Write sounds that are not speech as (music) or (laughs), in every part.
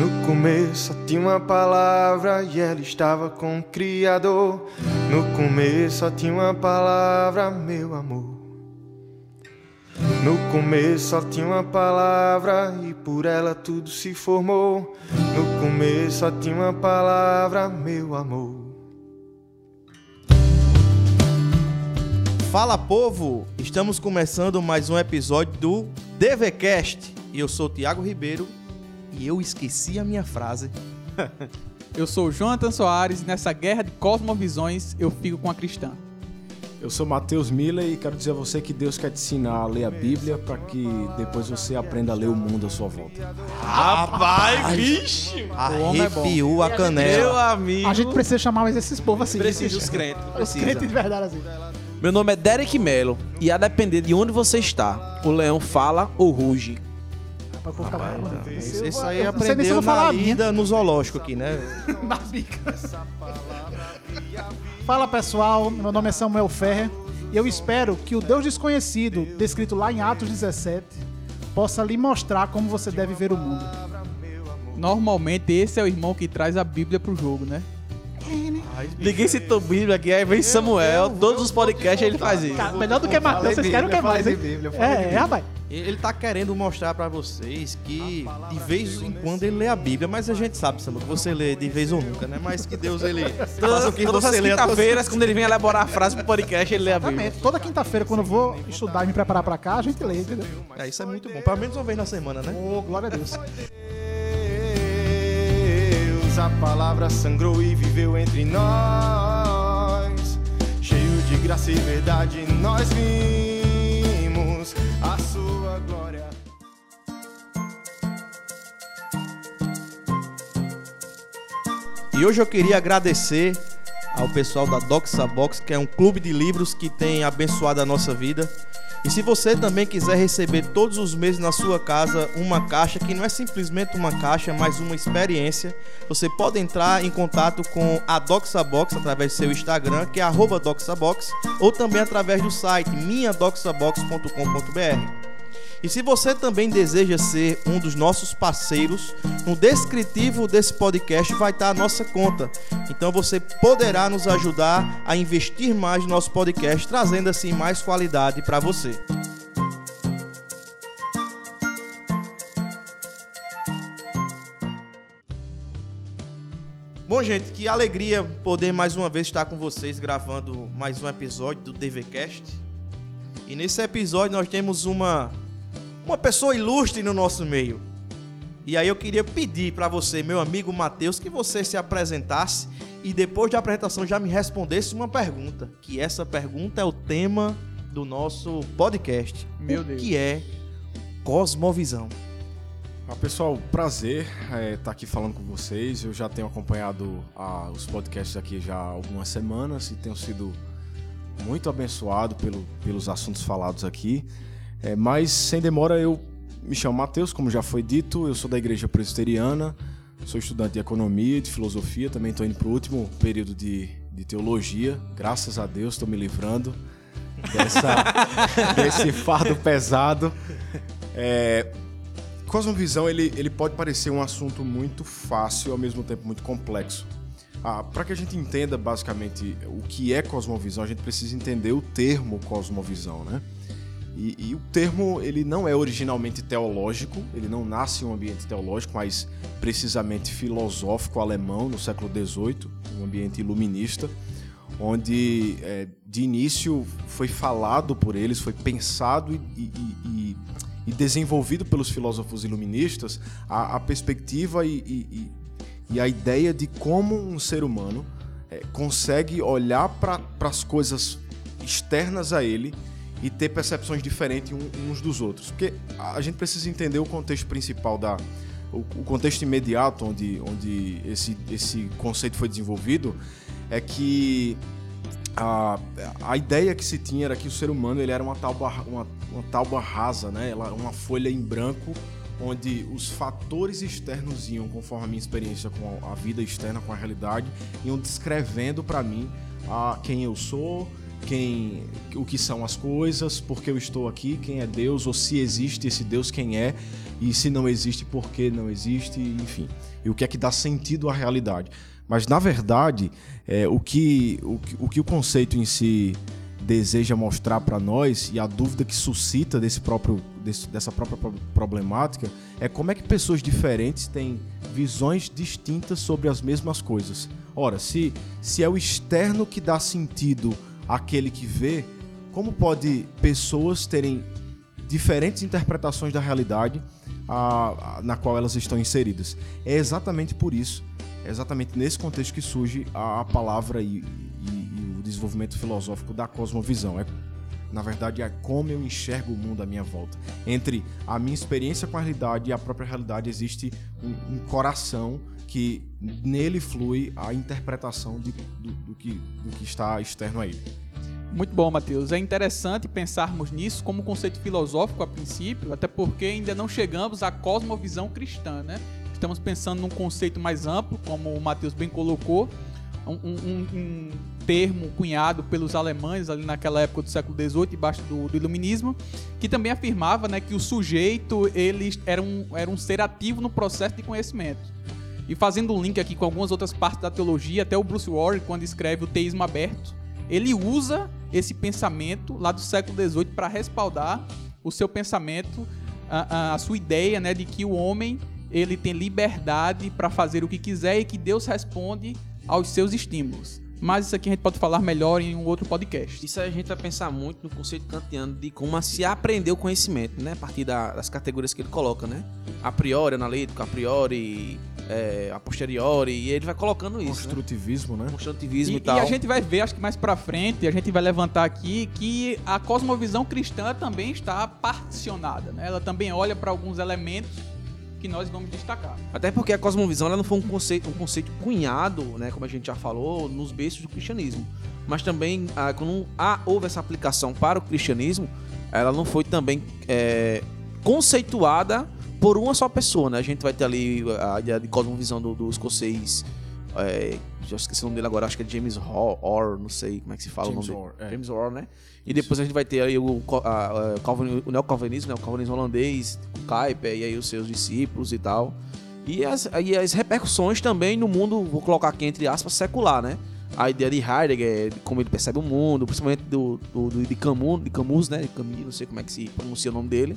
No começo tinha uma palavra e ela estava com o Criador. No começo tinha uma palavra, meu amor. No começo tinha uma palavra e por ela tudo se formou. No começo tinha uma palavra, meu amor. Fala povo, estamos começando mais um episódio do DVCast e eu sou o Thiago Ribeiro e eu esqueci a minha frase. (laughs) Eu sou o Jonathan Soares e nessa guerra de cosmovisões eu fico com a cristã. Eu sou Matheus Miller e quero dizer a você que Deus quer te ensinar a ler a Bíblia para que depois você aprenda a ler o mundo à sua volta. Rapaz, vixe! é. Arrepiou a canela. Meu amigo. A gente precisa chamar mais esses povos assim. precisa dos crentes. Os Precisa. crentes de verdade assim. Meu nome é Derek Mello e a depender de onde você está, o leão fala ou ruge. Pra eu ficar bravo. Isso, Eu isso vou- aí eu se eu aprendeu na a minha. lida no zoológico aqui, né? (laughs) Na bica. Fala pessoal, meu nome é Samuel Ferrer e eu espero que o Deus desconhecido, descrito lá em Atos 17, possa lhe mostrar como você deve ver o mundo. Normalmente esse é o irmão que traz a Bíblia pro jogo, né? Ninguém citou Bíblia aqui, aí vem Samuel, todos os podcasts ele faz isso. Cara, melhor do que Mateus, vocês querem o que mais, hein? É, é, rapaz. Ele tá querendo mostrar pra vocês que de vez em quando ele lê a Bíblia, mas a gente sabe, Samuel, que você lê de vez ou nunca, né? Mas que Deus ele faça Todas, o que todas as você lê tua- quinta-feiras, quando ele vem elaborar a frase pro podcast, ele lê a Bíblia. Toda quinta-feira, quando eu vou estudar e me preparar pra cá, a gente lê, entendeu? É, isso é muito bom. Pelo menos uma vez na semana, né? Ô, glória a Deus. Deus, a palavra sangrou e viveu entre nós. Cheio de graça e verdade, nós vimos a sua glória. E hoje eu queria agradecer ao pessoal da Doxa Box, que é um clube de livros que tem abençoado a nossa vida. E se você também quiser receber todos os meses na sua casa uma caixa, que não é simplesmente uma caixa, mas uma experiência, você pode entrar em contato com a Doxa Box através do seu Instagram, que é DoxaBox, ou também através do site minhadoxabox.com.br. E se você também deseja ser um dos nossos parceiros, no descritivo desse podcast vai estar a nossa conta. Então você poderá nos ajudar a investir mais no nosso podcast, trazendo assim mais qualidade para você. Bom, gente, que alegria poder mais uma vez estar com vocês gravando mais um episódio do DVCast. E nesse episódio nós temos uma uma pessoa ilustre no nosso meio. E aí eu queria pedir para você, meu amigo Matheus, que você se apresentasse e depois da apresentação já me respondesse uma pergunta, que essa pergunta é o tema do nosso podcast. Meu o Deus. que é cosmovisão? Ah, pessoal, prazer estar aqui falando com vocês. Eu já tenho acompanhado ah, os podcasts aqui já há algumas semanas e tenho sido muito abençoado pelo, pelos assuntos falados aqui. É, mas sem demora eu me chamo Matheus, como já foi dito, eu sou da igreja presbiteriana, sou estudante de economia e de filosofia, também estou indo para o último período de, de teologia, graças a Deus estou me livrando dessa, (laughs) desse fardo pesado. É, Cosmovisão ele, ele pode parecer um assunto muito fácil e ao mesmo tempo muito complexo. Ah, Para que a gente entenda basicamente o que é cosmovisão, a gente precisa entender o termo cosmovisão, né? E, e o termo ele não é originalmente teológico, ele não nasce em um ambiente teológico, mas precisamente filosófico alemão no século XVIII, um ambiente iluminista, onde é, de início foi falado por eles, foi pensado e, e- e- desenvolvido pelos filósofos iluministas a, a perspectiva e a ideia de como um ser humano é, consegue olhar para as coisas externas a ele e ter percepções diferentes uns dos outros. Porque a gente precisa entender o contexto principal da. O, contexto imediato onde, onde esse, esse conceito foi desenvolvido é que a, a ideia que se tinha era que o ser humano ele era uma tábua, uma, uma tábua rasa, né? Ela, uma folha em branco onde os fatores externos iam, conforme a minha experiência com a vida externa, com a realidade, iam descrevendo para mim a quem eu sou quem, o que são as coisas, por que eu estou aqui, quem é Deus, ou se existe esse Deus, quem é, e se não existe, por que não existe, enfim. E o que é que dá sentido à realidade. Mas, na verdade, é, o, que, o, o que o conceito em si deseja mostrar para nós e a dúvida que suscita desse próprio, desse, dessa própria problemática é como é que pessoas diferentes têm visões distintas sobre as mesmas coisas. Ora, se, se é o externo que dá sentido àquele que vê, como pode pessoas terem diferentes interpretações da realidade a, a, na qual elas estão inseridas? É exatamente por isso, é exatamente nesse contexto que surge a, a palavra e, desenvolvimento filosófico da cosmovisão. É, na verdade, é como eu enxergo o mundo à minha volta. Entre a minha experiência com a realidade e a própria realidade existe um, um coração que nele flui a interpretação de, do, do, que, do que está externo a ele. Muito bom, Matheus. É interessante pensarmos nisso como conceito filosófico a princípio, até porque ainda não chegamos à cosmovisão cristã, né? Estamos pensando num conceito mais amplo, como o Matheus bem colocou, um, um, um, termo cunhado pelos alemães ali naquela época do século XVIII, debaixo do, do, iluminismo, que também afirmava né, que o sujeito ele era, um, era um ser ativo no processo de conhecimento. E fazendo um link aqui com algumas outras partes da teologia, até o Bruce Warren, quando escreve o Teísmo Aberto, ele usa esse pensamento lá do século XVIII para respaldar o seu pensamento, a, a, a sua ideia né, de que o homem ele tem liberdade para fazer o que quiser e que Deus responde aos seus estímulos. Mas isso aqui a gente pode falar melhor em um outro podcast. Isso a gente vai pensar muito no conceito kantiano de como se aprender o conhecimento, né? A partir da, das categorias que ele coloca, né? A priori, analítico, a priori, é, a posteriori, e ele vai colocando isso. Né? Construtivismo, né? né? Construtivismo e, e, tal. E a gente vai ver, acho que mais pra frente, a gente vai levantar aqui que a cosmovisão cristã também está particionada, né? Ela também olha para alguns elementos que nós vamos destacar. Até porque a cosmovisão ela não foi um conceito, um conceito cunhado, né, como a gente já falou, nos berços do cristianismo. Mas também, ah, quando ah, houve essa aplicação para o cristianismo, ela não foi também é, conceituada por uma só pessoa, né? A gente vai ter ali a ideia de cosmovisão do, do escocês é, já esqueci o nome dele agora, acho que é James Orr, não sei como é que se fala James o nome Orr, é. James Orr, né? E depois a gente vai ter aí o, a, a, Calvin, o neocalvinismo, né? o calvinismo holandês, o Kuyper, e aí os seus discípulos e tal. E as, e as repercussões também no mundo, vou colocar aqui entre aspas, secular, né? A ideia de Heidegger, de como ele percebe o mundo, principalmente do, do, do de Camus, de Camus, né? De Camus, não sei como é que se pronuncia o nome dele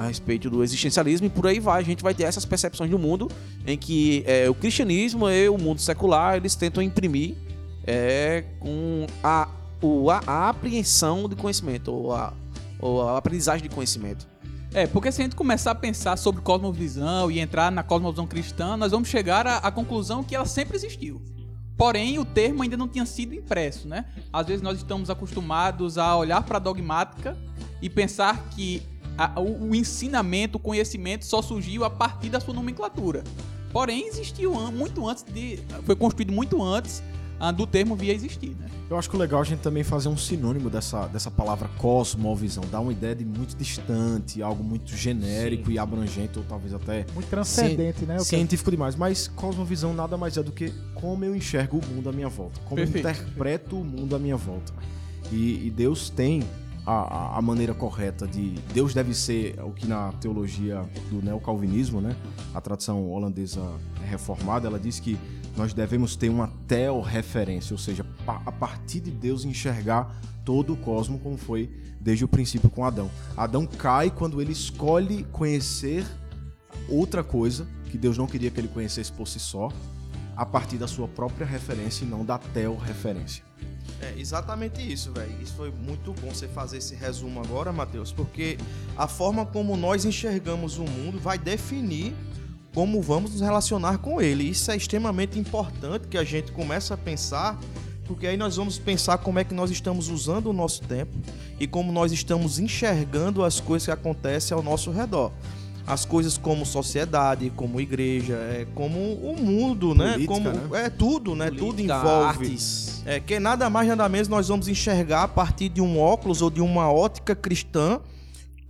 a respeito do existencialismo e por aí vai. A gente vai ter essas percepções do mundo em que é, o cristianismo e o mundo secular eles tentam imprimir é, com a, o, a, a apreensão de conhecimento ou a, ou a aprendizagem de conhecimento. É, porque se a gente começar a pensar sobre cosmovisão e entrar na cosmovisão cristã, nós vamos chegar à, à conclusão que ela sempre existiu. Porém, o termo ainda não tinha sido impresso, né? Às vezes nós estamos acostumados a olhar para a dogmática e pensar que a, o, o, ensinamento, o conhecimento só surgiu a partir da sua nomenclatura. Porém, existiu muito antes de. Foi construído muito antes uh, do termo via existir, né? Eu acho que o legal é a gente também fazer um sinônimo dessa, dessa palavra cosmovisão, dar uma ideia de muito distante, algo muito genérico Sim. e abrangente, ou talvez até. Muito transcendente, né? Científico demais. Mas cosmovisão nada mais é do que como eu enxergo o mundo à minha volta, como Perfeito. eu interpreto o mundo à minha volta. E, e Deus tem a, a, maneira correta de Deus deve ser o que na teologia do neocalvinismo, né, a tradição holandesa reformada, ela diz que nós devemos ter uma tel-referência, ou seja, a partir de Deus enxergar todo o cosmo como foi desde o princípio com Adão. Adão cai quando ele escolhe conhecer outra coisa que Deus não queria que ele conhecesse por si só, a partir da sua própria referência e não da tel-referência. É exatamente isso, velho. Isso foi muito bom você fazer esse resumo agora, Matheus, porque a forma como nós enxergamos o mundo vai definir como vamos nos relacionar com ele. Isso é extremamente importante que a gente comece a pensar, porque aí nós vamos pensar como é que nós estamos usando o nosso tempo e como nós estamos enxergando as coisas que acontecem ao nosso redor as coisas como sociedade, como igreja, é, como o mundo, né? Política, como né? é tudo, né? Política, tudo envolve. Artes. É que nada mais nada menos nós vamos enxergar a partir de um óculos ou de uma ótica cristã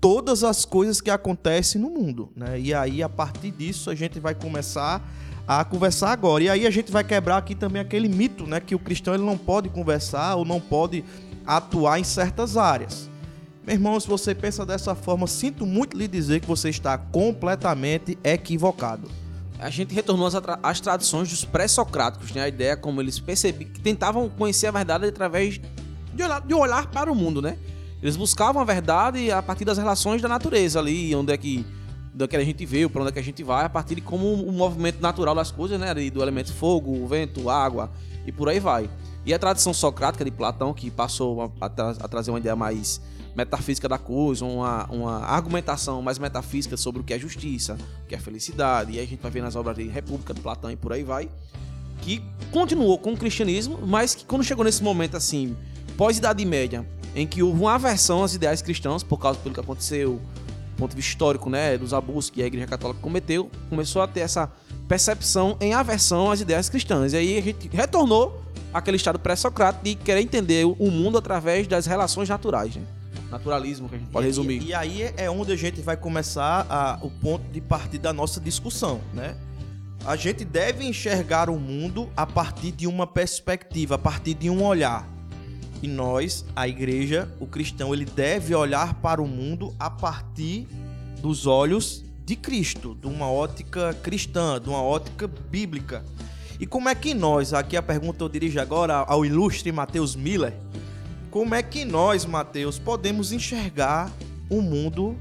todas as coisas que acontecem no mundo, né? E aí a partir disso a gente vai começar a conversar agora. E aí a gente vai quebrar aqui também aquele mito, né, que o cristão ele não pode conversar ou não pode atuar em certas áreas. Meu irmão, se você pensa dessa forma, sinto muito lhe dizer que você está completamente equivocado. A gente retornou às, às tradições dos pré-socráticos, né? A ideia como eles percebiam que tentavam conhecer a verdade através de olhar, de olhar para o mundo, né? Eles buscavam a verdade a partir das relações da natureza ali, onde é que do que a gente veio, para onde é que a gente vai, a partir de como o movimento natural das coisas, né? Do elemento fogo, vento, água e por aí vai. E a tradição socrática de Platão, que passou a, tra- a trazer uma ideia mais metafísica da coisa, uma, uma argumentação mais metafísica sobre o que é justiça, o que é felicidade, e aí a gente vai ver nas obras de República de Platão e por aí vai, que continuou com o cristianismo, mas que quando chegou nesse momento assim, pós-Idade Média, em que houve uma aversão aos ideais cristãos, por causa do que aconteceu, do ponto de vista histórico, né, dos abusos que a Igreja Católica cometeu, começou a ter essa percepção em aversão às ideias cristãs. E aí a gente retornou àquele estado pré-socrático de querer entender o mundo através das relações naturais, né? Naturalismo, que a gente pode resumir. E, e aí é onde a gente vai começar a- o ponto de partida da nossa discussão, né? A gente deve enxergar o mundo a partir de uma perspectiva, a partir de um olhar. E nós, a igreja, o cristão, ele deve olhar para o mundo a partir dos olhos de Cristo, de uma ótica cristã, de uma ótica bíblica. E como é que nós, aqui a pergunta eu dirijo agora ao ilustre Mateus Miller, como é que nós, Mateus, podemos enxergar o mundo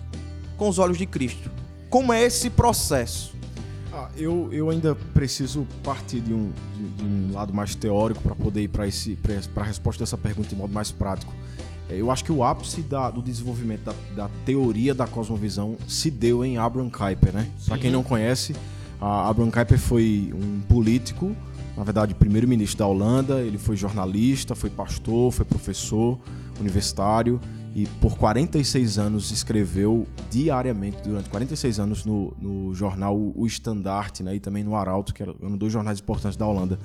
com os olhos de Cristo? Como é esse processo? Ah, eu, eu ainda preciso partir de um, de, de um lado mais teórico para poder ir para a resposta dessa pergunta de modo mais prático. Eu acho que o ápice da- do desenvolvimento da, da teoria da cosmovisão se deu em Abraham Kuyper, né? Para quem não conhece, Abraham Kuyper foi um político, na verdade, primeiro-ministro da Holanda. Ele foi jornalista, foi pastor, foi professor universitário e por 46 anos escreveu diariamente, durante 46 anos, no, no jornal O Standard né, e também no Arauto, que eram eram dois jornais importantes da Holanda.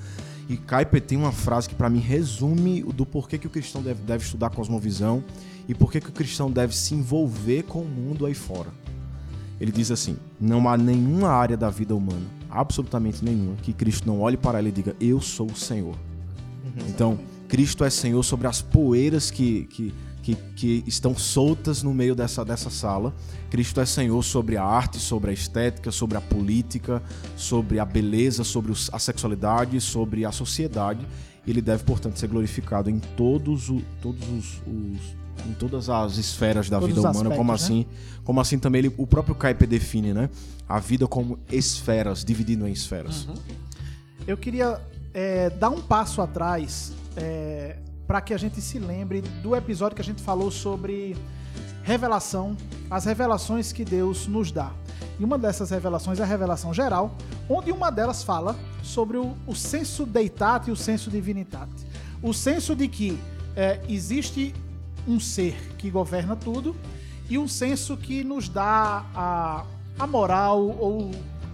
E Kuyper tem uma frase que para mim resume o do porquê que o cristão deve, deve estudar cosmovisão e porquê que o cristão deve se envolver com o mundo aí fora. Ele diz assim: não há nenhuma área da vida humana, absolutamente nenhuma, que Cristo não olhe para ela e diga: Eu sou o Senhor. Então, Cristo é Senhor sobre as poeiras que, que, que, que estão soltas no meio dessa, dessa sala. Cristo é Senhor sobre a arte, sobre a estética, sobre a política, sobre a beleza, sobre a sexualidade, sobre a sociedade. Ele deve, portanto, ser glorificado em todos, o, todos os, os- em todas as esferas da Todos vida humana, como aspectos, assim, como assim também ele, o próprio Kuyper define, né? A vida como esferas, dividindo em esferas. Eu queria é, dar um passo atrás para que a gente se lembre do episódio que a gente falou sobre revelação, as revelações que Deus nos dá. E uma dessas revelações é a revelação geral, onde uma delas fala sobre o, o senso deitate e o senso divinitate. O senso de que é, existe um ser que governa tudo e um senso que nos dá a, a moral ou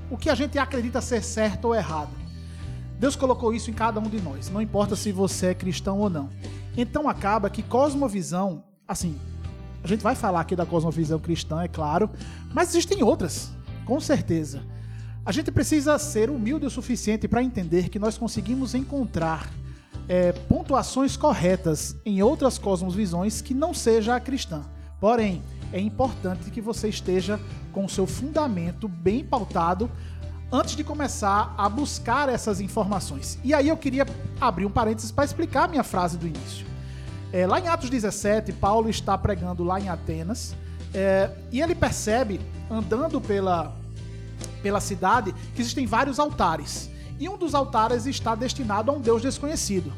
o que a gente acredita ser certo ou errado. Deus colocou isso em cada um de nós, não importa se você é cristão ou não. Então acaba que cosmovisão, assim, a gente vai falar aqui da cosmovisão cristã, é claro, mas existem outras, com certeza. A gente precisa ser humilde o suficiente para entender que nós conseguimos encontrar é, pontuações corretas em outras cosmovisões que não seja a cristã. Porém, é importante que você esteja com o seu fundamento bem pautado antes de começar a buscar essas informações. E aí eu queria abrir um parênteses para explicar a minha frase do início. É, lá em Atos 17, Paulo está pregando lá em Atenas é, e ele percebe, andando pela, pela cidade, que existem vários altares. E um dos altares está destinado a um Deus desconhecido.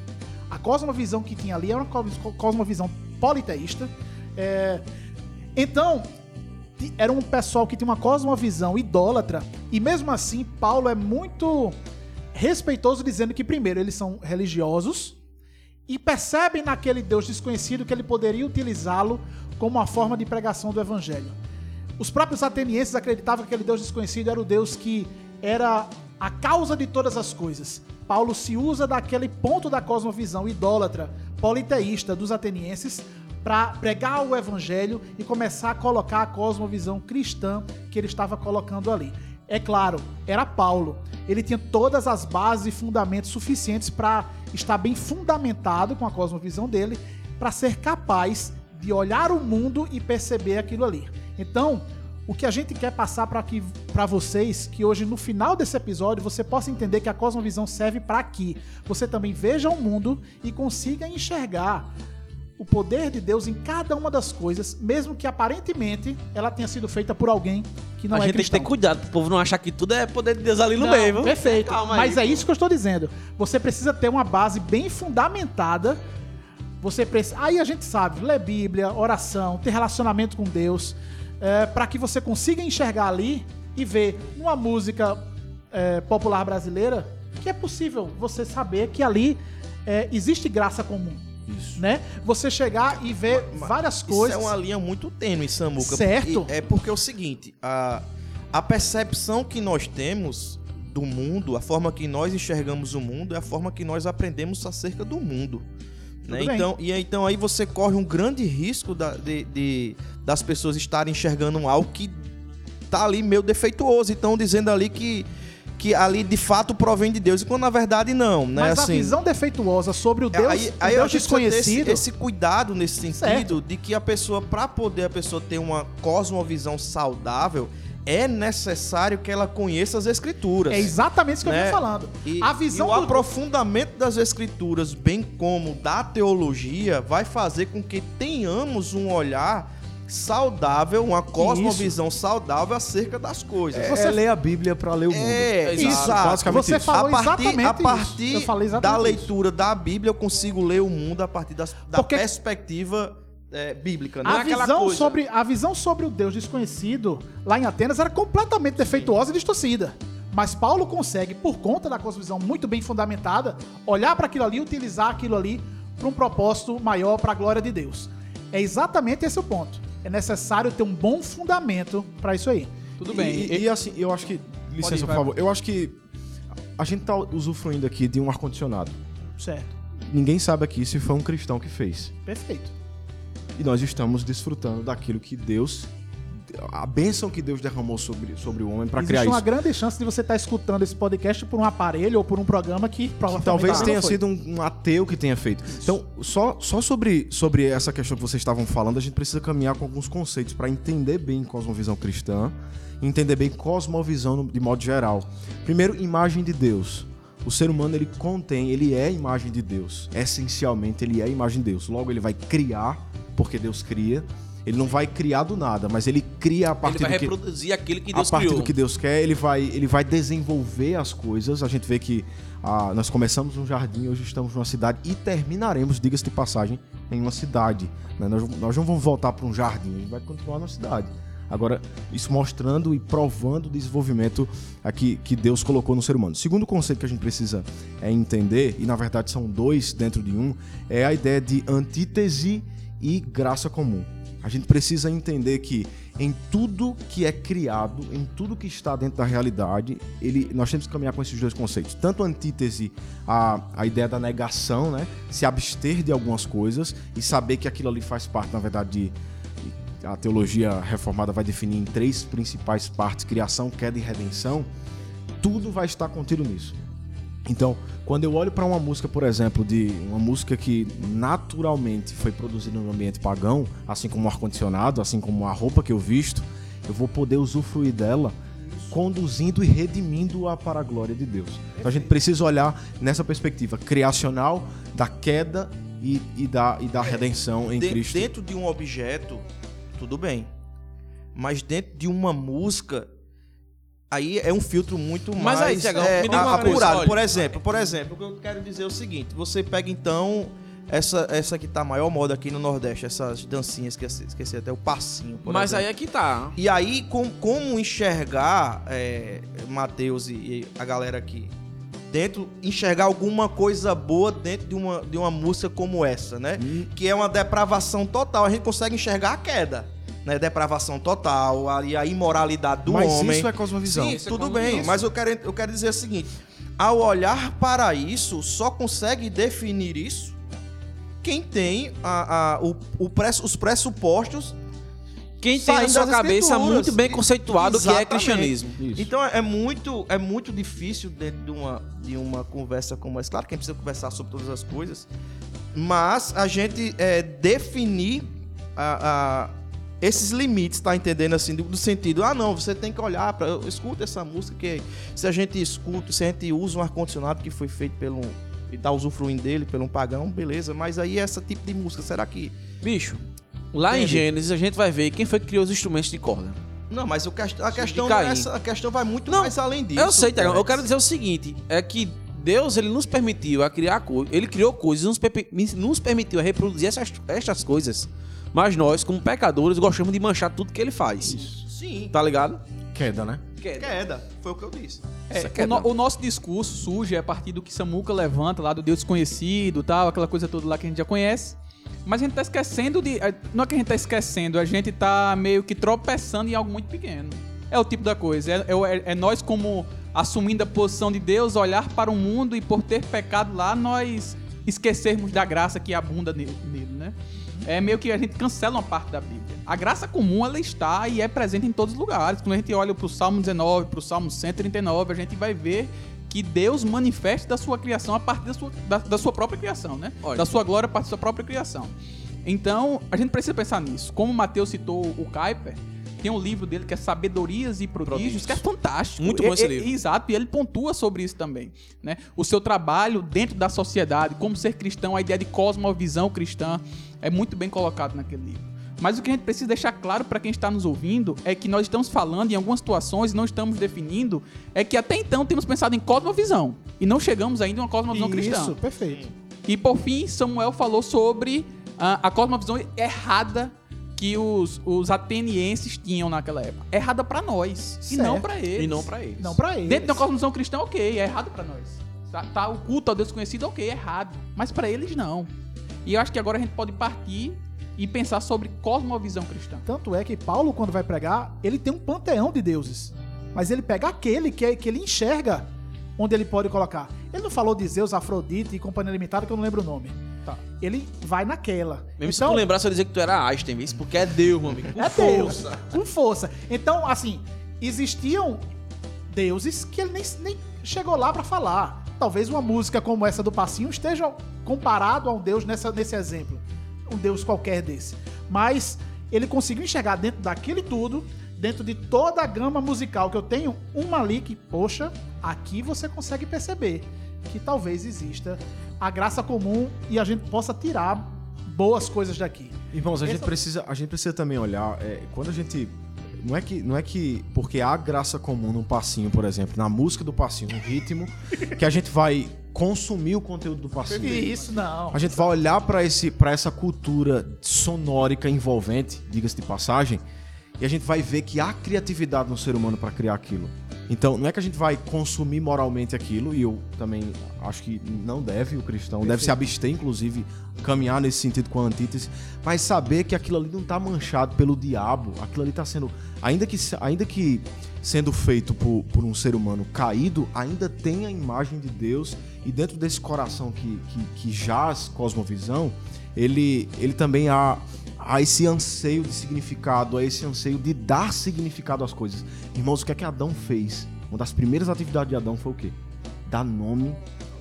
A cosmovisão que tinha ali era uma cos- cosmovisão politeísta. É, então, era um pessoal que tinha uma cosmovisão idólatra, e mesmo assim, Paulo é muito respeitoso, dizendo que, primeiro, eles são religiosos e percebem naquele Deus desconhecido que ele poderia utilizá-lo como uma forma de pregação do evangelho. Os próprios atenienses acreditavam que aquele Deus desconhecido era o Deus que era a causa de todas as coisas. Paulo se usa daquele ponto da cosmovisão idólatra, politeísta dos atenienses para pregar o evangelho e começar a colocar a cosmovisão cristã que ele estava colocando ali. É claro, era Paulo. Ele tinha todas as bases e fundamentos suficientes para estar bem fundamentado com a cosmovisão dele, para ser capaz de olhar o mundo e perceber aquilo ali. Então, o que a gente quer passar para vocês, que hoje no final desse episódio você possa entender que a cosmovisão serve para que você também veja o mundo e consiga enxergar o poder de Deus em cada uma das coisas, mesmo que aparentemente ela tenha sido feita por alguém que não a é gente tem que cristão. ter cuidado pro povo não achar que tudo é poder de Deus ali no Não, meio, viu? Perfeito. Calma aí, Mas é pô. isso que eu estou dizendo. Você precisa ter uma base bem fundamentada. Você precisa. Aí a gente sabe, ler Bíblia, oração, ter relacionamento com Deus, para que você consiga enxergar ali e ver numa música é, popular brasileira que é possível você saber que ali é, existe graça comum. Isso. Né? Você chegar e ver várias coisas. Isso é uma linha muito tênue, Samuca. Certo. E É porque é o seguinte, a, a percepção que nós temos do mundo, a forma que nós enxergamos o mundo, é a forma que nós aprendemos acerca do mundo. né? Então, e então aí você corre um grande risco da- de, de- das pessoas estarem enxergando algo que tá ali meio defeituoso. Então dizendo ali que, que ali de fato provém de Deus. E quando na verdade não, né? Mas assim, a visão defeituosa sobre o Deus, aí, aí Deus desconhecido. Esse, esse cuidado nesse sentido Certo. de que a pessoa, para poder a pessoa ter uma cosmovisão saudável, é necessário que ela conheça as escrituras. É exatamente isso que eu né? venho falando. E, a visão e o do- aprofundamento das escrituras, bem como da teologia, vai fazer com que tenhamos um olhar saudável, uma cosmovisão saudável acerca das coisas. É, Você- ler a Bíblia para ler o mundo. É, Exato. exato. Basicamente Você isso. falou a partir, exatamente a isso. partir falei da exatamente leitura da Bíblia, eu consigo ler o mundo a partir das- da Porque- perspectiva é, bíblica. Não A visão, sobre, a visão sobre o Deus desconhecido lá em Atenas era completamente defeituosa e distorcida. Mas Paulo consegue, por conta da cosmovisão muito bem fundamentada, olhar para aquilo ali e utilizar aquilo ali para um propósito maior para a glória de Deus. É exatamente esse o ponto. É necessário ter um bom fundamento para isso aí. Tudo bem. E, e assim, eu acho que. Licença, ir, por vai. favor. Eu acho que a gente tá usufruindo aqui de um ar-condicionado. Certo. Ninguém sabe aqui se foi um cristão que fez. Perfeito. E nós estamos desfrutando daquilo que Deus. A bênção que Deus derramou sobre, sobre o homem para Existe criar uma isso. grande chance de você estar escutando esse podcast por um aparelho ou por um programa que Que talvez tenha sido um, um ateu que tenha feito. Então, só, só sobre, sobre essa questão que vocês estavam falando, a gente precisa caminhar com alguns conceitos para entender bem cosmovisão cristã, entender bem cosmovisão de modo geral. Primeiro, imagem de Deus. O ser humano ele contém, ele é a imagem de Deus. Essencialmente, ele é a imagem de Deus. Logo, ele vai criar, porque Deus cria. Ele não vai criar do nada, mas ele cria a Ele partir vai do que reproduzir aquilo que Deus a partir criou. do que Deus quer, ele vai, ele vai desenvolver as coisas. A gente vê que ah, nós começamos um jardim, hoje estamos numa cidade e terminaremos, diga-se de passagem, em uma cidade. né? Nós, nós não vamos voltar para um jardim, a gente vai continuar na cidade. Agora, isso mostrando e provando o desenvolvimento aqui que Deus colocou no ser humano. Segundo conceito que a gente precisa é entender, e na verdade são dois dentro de um, é a ideia de antítese e graça comum. A gente precisa entender que em tudo que é criado, em tudo que está dentro da realidade, ele, nós temos que caminhar com esses dois conceitos. Tanto a antítese, a, a ideia da negação, né? se abster de algumas coisas e saber que aquilo ali faz parte, na verdade, de, a teologia reformada vai definir em três principais partes: criação, queda e redenção. Tudo vai estar contido nisso. Então, quando eu olho para uma música, por exemplo, de uma música que naturalmente foi produzida no ambiente pagão, assim como o ar-condicionado, assim como a roupa que eu visto, eu vou poder usufruir dela conduzindo e redimindo-a para a glória de Deus. Então a gente precisa olhar nessa perspectiva criacional da queda e, e da, e da redenção em De- Cristo. Dentro de um objeto, tudo bem. Mas dentro de uma música, aí é um filtro muito Mas mais aí, Tiagão, é, me diga uma coisa, apurado. olha. Por exemplo, por exemplo, o que eu quero dizer é o seguinte: você pega então essa, essa que tá a maior moda aqui no Nordeste, essas dancinhas, esqueci, esqueci até o passinho. por Mas aí exemplo. é que tá. E aí, com- como enxergar, é, Matheus e, e a galera aqui, dentro, enxergar alguma coisa boa dentro de uma, de uma música como essa, né? Hum. Que é uma depravação total. A gente consegue enxergar a queda, né? Depravação total, a, e a imoralidade do Mas homem. isso é cosmovisão. Sim, Isso é tudo cosmovisão. bem, mas eu quero, eu quero dizer o seguinte: ao olhar para isso, só consegue definir isso quem tem a, a- o, o press- os pressupostos Quem tem na sua cabeça muito bem conceituado o que é cristianismo. Isso. Então é muito, é muito difícil dentro de uma, de uma conversa como essa. Claro que a gente precisa conversar sobre todas as coisas. mas a gente é, definir a, a- esses limites, tá entendendo assim, do, do sentido, ah não, você tem que olhar para, escuta essa música que se a gente escuta, se a gente usa um ar condicionado que foi feito pelo e tá usufruindo dele pelo um pagão, beleza, mas aí essa tipo de música, será que Bicho, lá em. Gênesis a gente vai ver quem foi que criou os instrumentos de corda. não, mas o a questão é essa, a questão vai muito Não, mais além disso. eu sei, Tiagão. Eu Alex. quero dizer o seguinte: é que Deus ele nos permitiu a criar coisas, ele criou coisas, nos, nos permitiu a reproduzir essas, estas coisas. Mas nós, como pecadores, gostamos de manchar tudo que ele faz. Sim, Tá ligado? Queda, né? queda, foi o que eu disse. É, Isso o, no- o nosso discurso surge a partir do que Samuca levanta lá do Deus desconhecido tal, aquela coisa toda lá que a gente já conhece. Mas a gente tá esquecendo de. é, Não é que a gente tá esquecendo, a gente tá meio que tropeçando em algo muito pequeno. É o tipo da coisa. É, é- é nós, como assumindo a posição de Deus, olhar para o mundo e por ter pecado lá, nós esquecermos da graça que abunda nele, nele, né? É meio que a gente cancela uma parte da Bíblia. A graça comum, ela está e é presente em todos os lugares. Quando a gente olha para o Salmo 19, para o Salmo 139, a gente vai ver que Deus manifesta da sua criação a partir da sua, da, da sua própria criação, né? Olha. Da sua glória a partir da sua própria criação. Então, a gente precisa pensar nisso. Como o Mateus citou o Kuiper, tem um livro dele que é Sabedorias e Prodígios, Prodígios. que é fantástico. Muito bom esse livro. Exato, e ele pontua sobre isso também. Né? O seu trabalho dentro da sociedade, como ser cristão, a ideia de cosmovisão cristã, é muito bem colocado naquele livro. Mas o que a gente precisa deixar claro para quem está nos ouvindo é que nós estamos falando em algumas situações e não estamos definindo, é que até então temos pensado em cosmovisão e não chegamos ainda a uma cosmovisão cristã. Isso, perfeito. E por fim, Samuel falou sobre ah, a cosmovisão errada que os, os atenienses tinham naquela época. Errada pra nós, e Certo. não pra eles. E não pra eles. Não pra eles. Dentro da cosmovisão cristã, ok, é errado pra nós. Tá, tá o culto ao Deus conhecido, ok, é errado. Mas pra eles, não. E eu acho que agora a gente pode partir e pensar sobre cosmovisão cristã. Tanto é que Paulo, quando vai pregar, ele tem um panteão de deuses. Mas ele pega aquele que, que ele enxerga onde ele pode colocar. Ele não falou de Zeus, Afrodite e Companhia Limitada, que eu não lembro o nome. Tá. Ele vai naquela. Mesmo se então, tu lembrar, só dizer que tu era Einstein, isso porque é Deus, meu amigo. (laughs) Com é Deus. força. Com força. Então, assim, existiam deuses que ele nem, nem chegou lá pra falar. Talvez uma música como essa do Passinho esteja comparado a um deus nessa, nesse exemplo. Um deus qualquer desse. Mas ele conseguiu enxergar dentro daquele tudo, dentro de toda a gama musical que eu tenho, uma ali que, poxa, aqui você consegue perceber que talvez exista a graça comum e a gente possa tirar boas coisas daqui. Irmãos, a Esse gente precisa, a gente precisa também olhar, é, quando a gente não é que não é que porque há graça comum num passinho, por exemplo, na música do passinho, no ritmo, (laughs) que a gente vai consumir o conteúdo do passinho. Isso não. A gente vai olhar para esse para essa cultura sonórica envolvente, diga-se de passagem, e a gente vai ver que há criatividade no ser humano para criar aquilo. Então, não é que a gente vai consumir moralmente aquilo, e eu também acho que não deve, o cristão deve se abster, inclusive, caminhar nesse sentido com a antítese, mas saber que aquilo ali não tá manchado pelo diabo, aquilo ali tá sendo, ainda que, ainda que sendo feito por, por um ser humano caído, ainda tem a imagem de Deus, e dentro desse coração que, que, que jaz cosmovisão, ele, ele também há, há esse anseio de significado, há esse anseio de dar significado às coisas. Irmãos, o que é que Adão fez? Uma das primeiras atividades de Adão foi o quê? Dar nome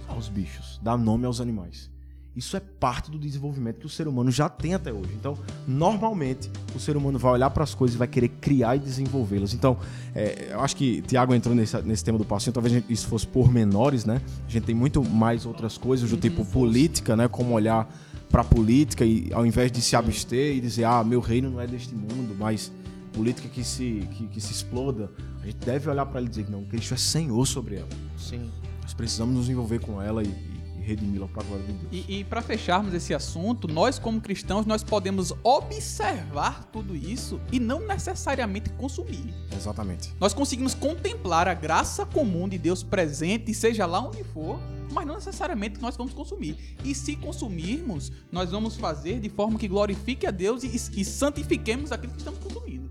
aos bichos, dar nome aos animais. Isso é parte do desenvolvimento que o ser humano já tem até hoje. Então, normalmente, o ser humano vai olhar para as coisas e vai querer criar e desenvolvê-las. Então, é, eu acho que Tiago entrou nesse, nesse tema do passinho, talvez a gente- isso fosse por menores, né? A gente tem muito mais outras coisas, do tipo política, né? Como olhar para política e ao invés de se abster e dizer, ah, meu reino não é deste mundo, mas política que se, que, que se exploda, a gente deve olhar para ela e dizer, não, Cristo é Senhor sobre ela. Sim. Nós precisamos nos envolver com ela e redimi-la para a glória de Deus. E, e para fecharmos esse assunto, nós como cristãos, nós podemos observar tudo isso e não necessariamente consumir. Exatamente. Nós conseguimos contemplar a graça comum de Deus presente, seja lá onde for, mas não necessariamente nós vamos consumir. E se consumirmos, nós vamos fazer de forma que glorifique a Deus e, e santifiquemos aquilo que estamos consumindo.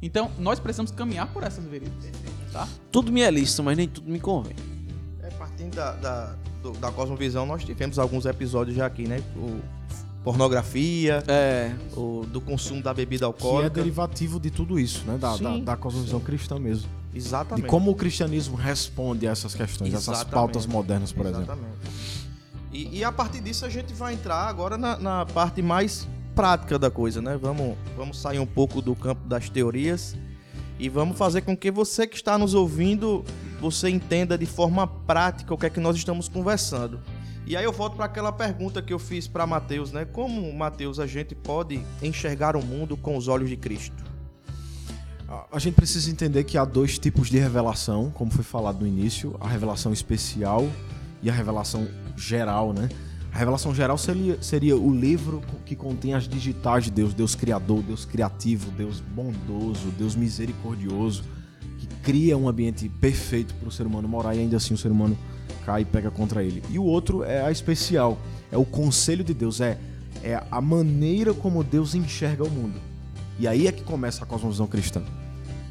Então, nós precisamos caminhar por essas veredas, tá? Tudo me é lícito, mas nem tudo me convém. Partindo da, da, do- da Cosmovisão, nós tivemos alguns episódios já aqui, né? O pornografia, É. o, do consumo da bebida Que é alcoólica. derivativo de tudo isso, né? Da, da, Sim. da cosmovisão cristã mesmo. Exatamente. De como o cristianismo responde a essas questões, essas Exatamente. pautas modernas, por exemplo. Exatamente. E, e a partir disso a gente vai entrar agora na, na parte mais prática da coisa, né? Vamos, vamos sair um pouco do campo das teorias e vamos fazer com que você que está nos ouvindo, você entenda de forma prática o que é que nós estamos conversando. E aí eu volto para aquela pergunta que eu fiz para Mateus, né? Como, Mateus, a gente pode enxergar o mundo com os olhos de Cristo? A- gente precisa entender que há dois tipos de revelação, como foi falado no início, a revelação especial e a revelação geral, né? A revelação geral seria, seria o livro que contém as digitais de Deus, Deus criador, Deus criativo, Deus bondoso, Deus misericordioso, que cria um ambiente perfeito para o ser humano morar e ainda assim o ser humano cai e pega contra ele. E o outro é a especial, é o conselho de Deus, é, é a maneira como Deus enxerga o mundo. E aí é que começa a cosmovisão cristã.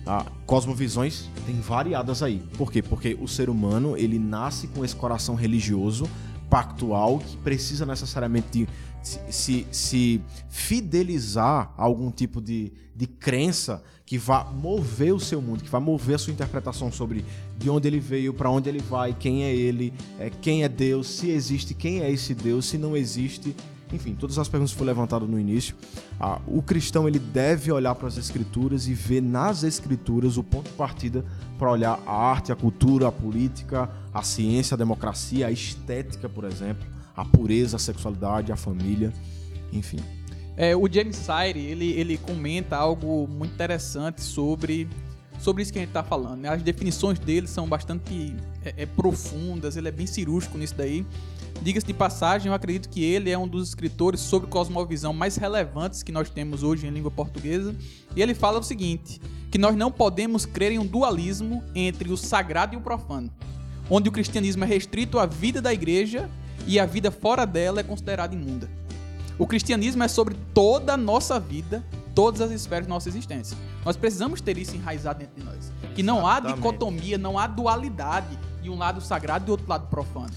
A cosmovisões tem variadas aí. Por quê? Porque o ser humano, ele nasce com esse coração religioso, pactual, que precisa necessariamente se, se, se fidelizar a algum tipo de, de crença que vá mover o seu mundo, que vai mover a sua interpretação sobre de onde ele veio, para onde ele vai, quem é ele, é, quem é Deus, se existe, quem é esse Deus, se não existe. Enfim, todas as perguntas foram levantadas no início. Ah, o cristão ele deve olhar para as escrituras e ver nas escrituras o ponto de partida para olhar a arte, a cultura, a política, a ciência, a democracia, a estética, por exemplo, a pureza, a sexualidade, a família, enfim. É, o James Sire, ele, ele comenta algo muito interessante sobre, sobre isso que a gente tá falando. né? As definições dele são bastante é, é, profundas, ele é bem cirúrgico nisso daí. Diga-se de passagem, eu acredito que ele é um dos escritores sobre cosmovisão mais relevantes que nós temos hoje em língua portuguesa. E ele fala o seguinte: que nós não podemos crer em um dualismo entre o sagrado e o profano, onde o cristianismo é restrito à vida da igreja e a vida fora dela é considerada imunda. O cristianismo é sobre toda a nossa vida, todas as esferas da nossa existência. Nós precisamos ter isso enraizado dentro de nós. Que não há Exatamente. dicotomia, não há dualidade de um lado sagrado e do outro lado profano.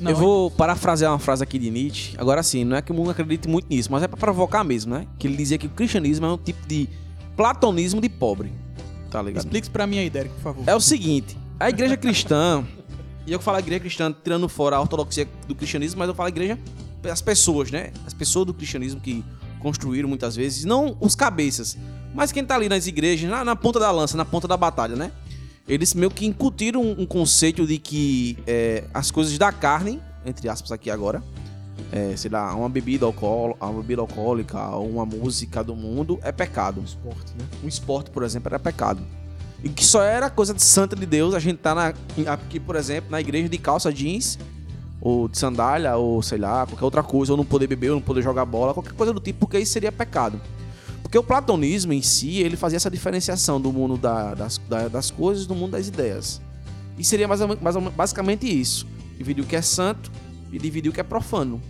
Não, eu vou parafrasear uma frase aqui de Nietzsche. Agora sim, não é que o mundo acredite muito nisso, mas é pra provocar mesmo, né? Que ele dizia que o cristianismo é um tipo de platonismo de pobre. Tá ligado? Explique isso pra mim aí, Derek, por favor. É o seguinte, a igreja cristã, e eu falo igreja cristã tirando fora a ortodoxia do cristianismo, mas eu falo igreja, as pessoas, né? As pessoas do cristianismo que construíram muitas vezes, não os cabeças, mas quem tá ali nas igrejas, na, na ponta da lança, na ponta da batalha, né? Eles meio que incutiram um, um conceito de que é, as coisas da carne, entre aspas aqui agora, é, sei lá, uma bebida, uma bebida alcoólica, ou uma música do mundo é pecado. Esporte, né? Um esporte, por exemplo, era pecado. E que só era coisa de santa de Deus a gente tá na, aqui, por exemplo, na igreja de calça jeans, ou de sandália, ou sei lá, qualquer outra coisa, ou não poder beber, ou não poder jogar bola, qualquer coisa do tipo, porque isso seria pecado. Porque o platonismo em si, ele fazia essa diferenciação do mundo da- das, da- das coisas do mundo das ideias. E seria mais, mais basicamente isso. Dividir o que é santo e dividir o que é profano.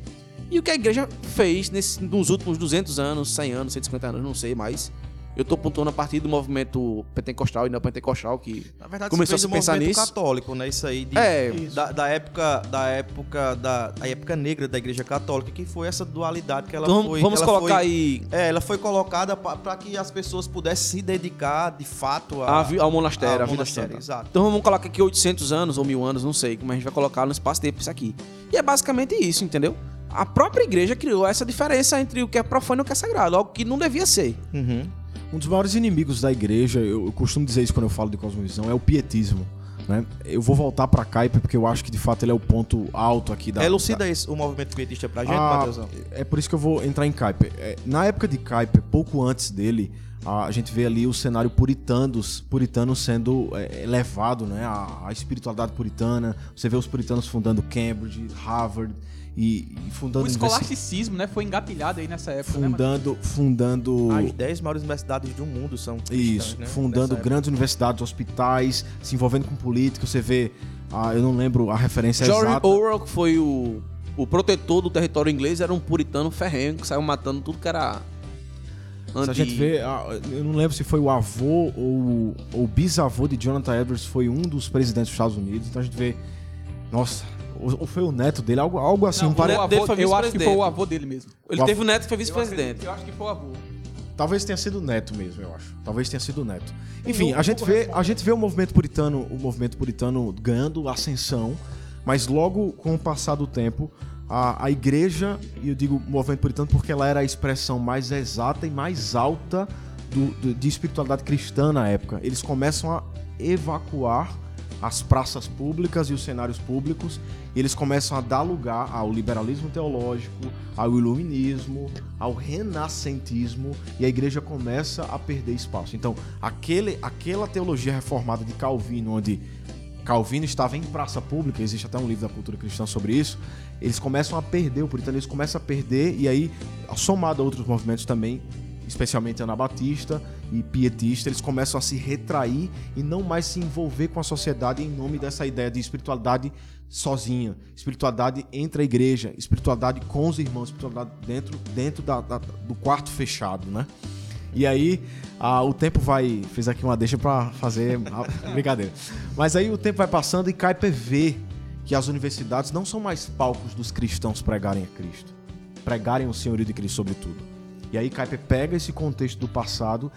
E o que a igreja fez nesse, nos últimos 200 anos, 100 anos, 150 anos, não sei mais. Eu tô pontuando a partir do movimento pentecostal e neopentecostal, que Na verdade, Começou a se pensar movimento nisso. católico, né? Isso aí de, É. Da, da época da época da a época negra da Igreja Católica, que foi essa dualidade que ela Então, foi. vamos ela colocar foi- aí É, ela foi colocada para que as pessoas pudessem se dedicar de fato a, a ao monastério, a vida monastério, santa. Exato. Então vamos colocar aqui 800 anos ou mil anos, não sei, como a gente vai colocar no espaço-tempo isso aqui. E é basicamente isso, entendeu? A própria igreja criou essa diferença entre o que é profano e o que é sagrado, algo que não devia ser. Uhum. Um dos maiores inimigos da igreja, eu, eu costumo dizer isso quando eu falo de cosmovisão, é o pietismo. Né? Eu vou voltar para Kuyper porque eu acho que de fato ele é o ponto alto aqui da. Elucida esse, o movimento pietista pra gente, Ah. É por isso que eu vou entrar em Kuyper. É, na época de Kuyper, pouco antes dele, a, a gente vê ali o cenário puritanos, puritano sendo é, elevado, né? A, a espiritualidade puritana. Você vê os puritanos fundando Cambridge, Harvard e, e fundando O escolasticismo, né, foi engatilhado aí nessa época, né, fundando, fundando As 10 maiores universidades do mundo são cristãs, Isso, né? fundando grandes universidades, hospitais, se envolvendo com política. Você vê, ah, eu não lembro a referência George exata. Orwell, que foi o, o protetor do território inglês, era um puritano ferrenho que saiu matando tudo que era. Se a anti- gente vê, ah, eu não lembro se foi o avô ou ou o bisavô de Jonathan Edwards foi um dos presidentes dos Estados Unidos. Então a gente vê, nossa, ou ou foi o neto dele, algo, algo assim. Não, um o pare- parente avô- dele foi eu acho que foi o avô dele mesmo. Ele o teve um neto que foi vice-presidente. Eu acho que foi o avô. Talvez tenha sido o neto mesmo, eu acho. Talvez tenha sido o neto. Enfim, um a gente vê, a gente vê o movimento puritano, o movimento puritano ganhando ascensão, mas logo com o passar do tempo, a, a igreja, e eu digo movimento puritano porque ela era a expressão mais exata e mais alta do, do- de espiritualidade cristã na época. Eles começam a evacuar as praças públicas e os cenários públicos, e eles começam a dar lugar ao liberalismo teológico, ao iluminismo, ao renascentismo, e a igreja começa a perder espaço. Então, aquele, aquela teologia reformada de Calvino, onde Calvino estava em praça pública, existe até um livro da cultura cristã sobre isso, eles começam a perder, o puritanismo começa a perder, e aí, somado a outros movimentos também, especialmente anabatista e pietista, eles começam a se retrair e não mais se envolver com a sociedade em nome dessa ideia de espiritualidade sozinha, espiritualidade entre a igreja, espiritualidade com os irmãos, espiritualidade dentro, dentro da- da- do quarto fechado, né? E aí, ah, o tempo vai. Fiz aqui uma deixa pra fazer. a- (laughs) brincadeira. Mas aí o tempo vai passando e Kuyper vê que as universidades não são mais palcos dos cristãos pregarem a Cristo. Pregarem o senhorio de Cristo sobre tudo. E aí Kuyper pega esse contexto do passado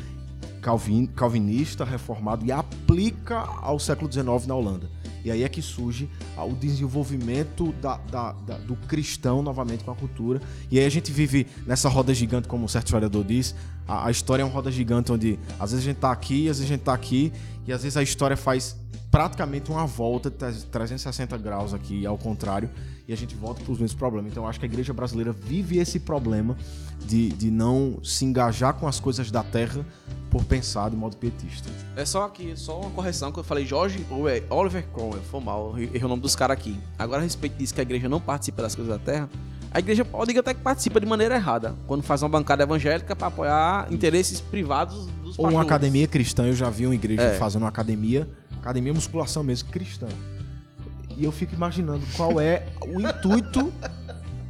calvin, calvinista, reformado, e aplica ao século XIX na Holanda. E aí é que surge o desenvolvimento da- da- da- do cristão novamente com a cultura. E aí a gente vive nessa roda gigante, como um certo historiador diz. A, a história é uma roda gigante onde às vezes a gente tá aqui, às vezes a gente tá aqui, e às vezes a história faz praticamente uma volta de 360 graus aqui, ao contrário, e a gente volta para os mesmos problemas. Então eu acho que a igreja brasileira vive esse problema de, de não se engajar com as coisas da terra por pensar de modo pietista. É só aqui, só uma correção que eu falei Jorge Orwell- Oliver Cromwell, foi mal, eu errei o nome dos caras aqui. Agora a respeito disso que a igreja não participa das coisas da terra, a igreja pode até que participa de maneira errada, quando faz uma bancada evangélica para apoiar interesses privados dos Ou uma pastores. academia cristã, eu já vi uma igreja É. fazendo uma academia, academia musculação mesmo, cristã. E eu fico imaginando qual é o intuito,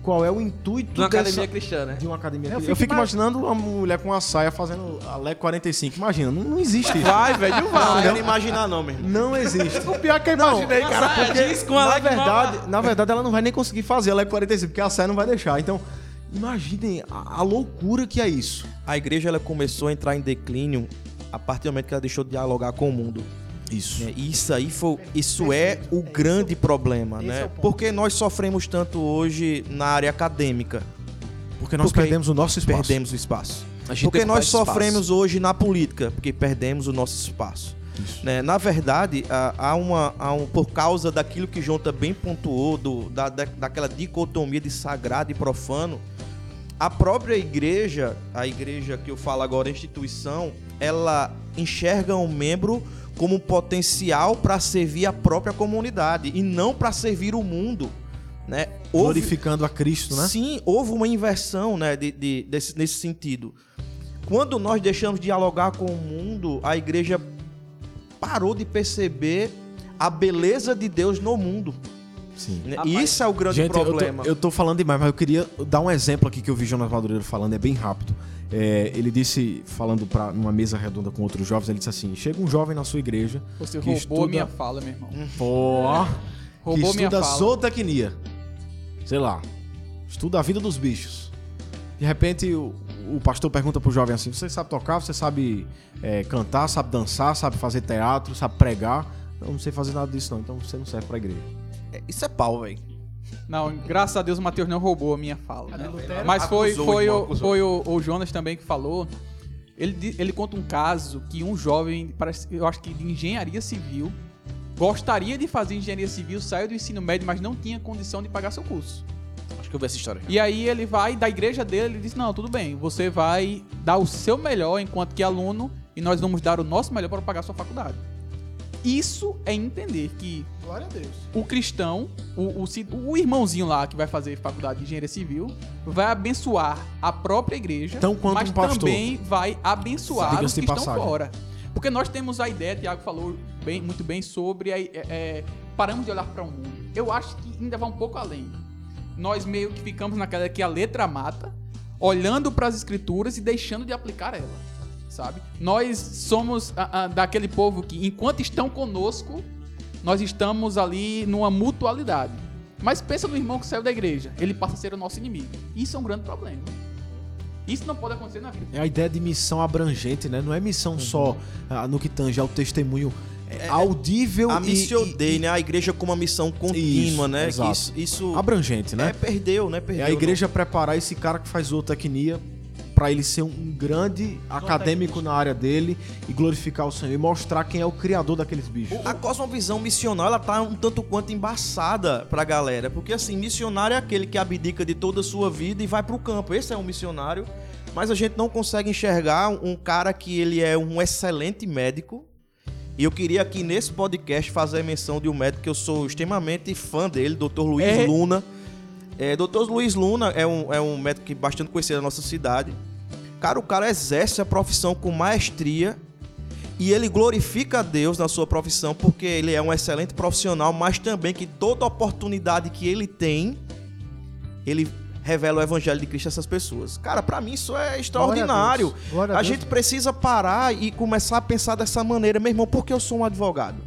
qual é o intuito De uma dessa- academia cristã, né? de uma academia Eu cristã. Eu fico fico, ima- imaginando uma mulher com uma saia fazendo a LEC 45. Imagina, não, não existe isso. Vai, velho, Não, vai. quero imaginar não, meu irmão. Não existe. O pior é que eu imaginei, Uma cara. saia jeans com a na verdade, na verdade, ela não vai nem conseguir fazer a LEC 45, porque a saia não vai deixar. Então, imaginem a, a loucura que é isso. A igreja ela começou a entrar em declínio a partir do momento que ela deixou de dialogar com o mundo. Isso. né? E isso aí foi, isso é o grande problema, né? é. Porque nós sofremos tanto hoje na área acadêmica, Porque nós Porque perdemos o nosso espaço. perdemos o espaço. A gente Porque nós sofremos hoje na política, porque perdemos o nosso espaço. Né? Na verdade, há há uma, há um, por causa daquilo que João também pontuou, do, da, da- daquela dicotomia de sagrado e profano, a própria igreja, a igreja que eu falo agora, a instituição, ela enxerga um membro como potencial para servir a própria comunidade e não para servir o mundo. Né? Houve- Glorificando a Cristo, né? Sim, houve uma inversão né, de, de- desse, nesse sentido. Quando nós deixamos de dialogar com o mundo, a igreja parou de perceber a beleza de Deus no mundo. Sim. né? Rapaz, E isso é o grande Gente, eu tô- problema. Eu tô, falando demais, mas eu queria dar um exemplo aqui que eu vi Jonas Madureira falando, é bem rápido. É, ele disse, falando pra, numa mesa redonda com outros jovens, ele disse assim: chega um jovem na sua igreja. Você que roubou estuda- a minha fala, meu irmão. (laughs) Pô, que Roubou minha estuda zootecnia. Sei lá. Estuda a vida dos bichos. De repente, o, o pastor pergunta pro jovem assim: Você sabe tocar? Você sabe é, cantar? Sabe dançar? Sabe fazer teatro? Sabe pregar? Não, não sei fazer nada disso, não. Então você não serve pra igreja. É, Isso é pau, velho. Não, graças a Deus o Matheus não roubou a minha fala. né? Mas foi, Acusou, foi, irmão, o, acusou. foi o, o Jonas também que falou. Ele, ele conta um caso que um jovem, parece, eu acho que de engenharia civil, gostaria de fazer engenharia civil, saiu do ensino médio, mas não tinha condição de pagar seu curso. Acho que eu vi essa história. E aí ele vai da igreja dele, ele diz: Não, tudo bem, você vai dar o seu melhor enquanto que aluno e nós vamos dar o nosso melhor para pagar a sua faculdade. Isso é entender que Glória a Deus. o cristão, o, o, o irmãozinho lá que vai fazer faculdade de engenharia civil, vai abençoar a própria igreja, Então, quanto mas um pastor. também vai abençoar os que estão passagem. fora. Porque nós temos a ideia, Tiago falou bem, muito bem sobre, a- é, é, paramos de olhar para o mundo. Eu acho que ainda vai um pouco além. Nós meio que ficamos naquela que a letra mata, olhando para as escrituras e deixando de aplicar ela. Sabe? Nós somos ah, ah, daquele povo que, enquanto estão conosco, nós estamos ali numa mutualidade. Mas pensa no irmão que saiu da igreja, ele passa a ser o nosso inimigo. Isso é um grande problema. Isso não pode acontecer na vida. É a ideia de missão abrangente, né? Não é missão só ah, no que tange ao testemunho audível A e- Missio e, Dei, né? A igreja com uma missão contínua, Isso, né? Isso, isso abrangente, né? é, perdeu, né? É Perdeu. a igreja preparar esse cara que faz zootecnia para ele ser um grande acadêmico na área dele e glorificar o Senhor e mostrar quem é o criador daqueles bichos. A cosmovisão missional, ela tá um tanto quanto embaçada pra galera. Porque, assim, missionário é aquele que abdica de toda a sua vida e vai pro campo. Esse é um missionário. Mas a gente não consegue enxergar um cara que ele é um excelente médico. E eu queria aqui nesse podcast fazer menção de um médico que eu sou extremamente fã dele, Dr. Luiz É. Luna. É, Dr. Luiz Luna é um, é um médico que é bastante conhecido na nossa cidade. Cara, o cara exerce a profissão com maestria e ele glorifica a Deus na sua profissão porque ele é um excelente profissional, mas também que toda oportunidade que ele tem, ele revela o evangelho de Cristo a essas pessoas. Cara, pra mim isso é extraordinário. Glória a. Glória a A gente precisa parar e começar a pensar dessa maneira, meu irmão, por que eu sou um advogado?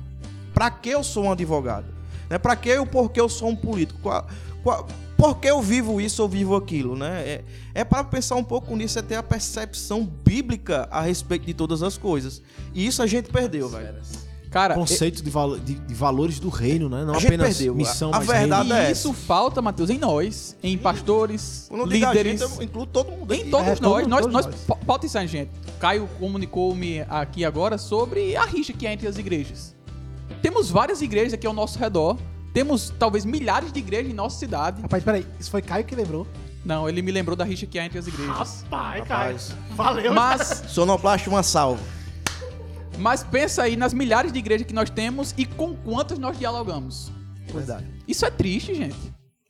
Pra que eu sou um advogado? Né? Pra que eu, por que eu sou um político? Qual, qual, por que eu vivo isso ou vivo aquilo, né? É, é para pensar um pouco nisso, é ter a percepção bíblica a respeito de todas as coisas. E isso a gente perdeu, velho. Cara, Conceito de, valo- de- de valores do reino, né? Não A gente apenas perdeu. missão, A- a mas verdade reino. e é isso falta, Matheus, em nós, em pastores, Quando eu digo a líderes. gente, eu incluo todo mundo Em aqui. todos É, nós, todo- nós, todos nós, nós. Pauta isso aí, gente. Caio comunicou-me aqui agora sobre a rixa que há entre as igrejas. Temos várias igrejas aqui ao nosso redor. Temos talvez milhares de igrejas em nossa cidade. Rapaz, peraí, isso foi Caio que lembrou. Não, ele me lembrou da rixa que há entre as igrejas. Rapaz, Rapaz. Valeu. Mas, Sonoplasta, uma salva. mas pensa aí nas milhares de igrejas que nós temos e com quantas nós dialogamos. É verdade. Isso é triste, gente.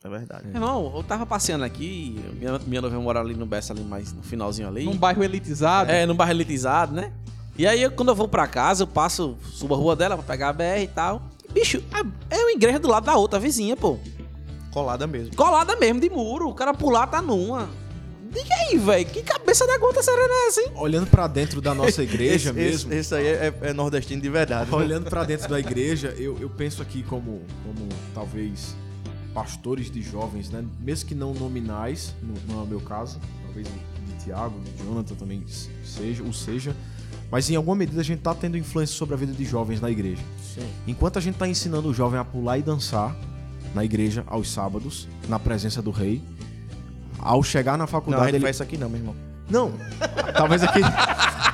É verdade. Irmão, eu tava passeando aqui, minha, minha noiva mora ali no Bessa, ali mais no finalzinho ali. Num bairro elitizado. É, num bairro elitizado, né? E aí, eu, quando eu vou pra casa, eu passo, subo a rua dela pra pegar a BR e tal. Bicho, a- é uma igreja do lado da outra, a vizinha, pô. Colada mesmo. Colada mesmo, de muro. O cara pular tá numa. Diga aí, velho, que cabeça da gota serena é essa, hein? Olhando pra dentro da nossa (laughs) igreja esse, mesmo. Esse, esse aí é, é nordestino de verdade. né? Olhando pra dentro da igreja, eu, eu penso aqui como, como talvez pastores de jovens, né? Mesmo que não nominais, no- não é o meu caso, talvez de Tiago, de Jonathan também seja, o seja, mas em alguma medida a gente tá tendo influência sobre a vida de jovens na igreja. Enquanto a gente tá ensinando o jovem a pular e dançar na igreja aos sábados, na presença do rei, ao chegar na Não, faculdade gente ele faz isso aqui não, meu irmão. não, talvez aqui.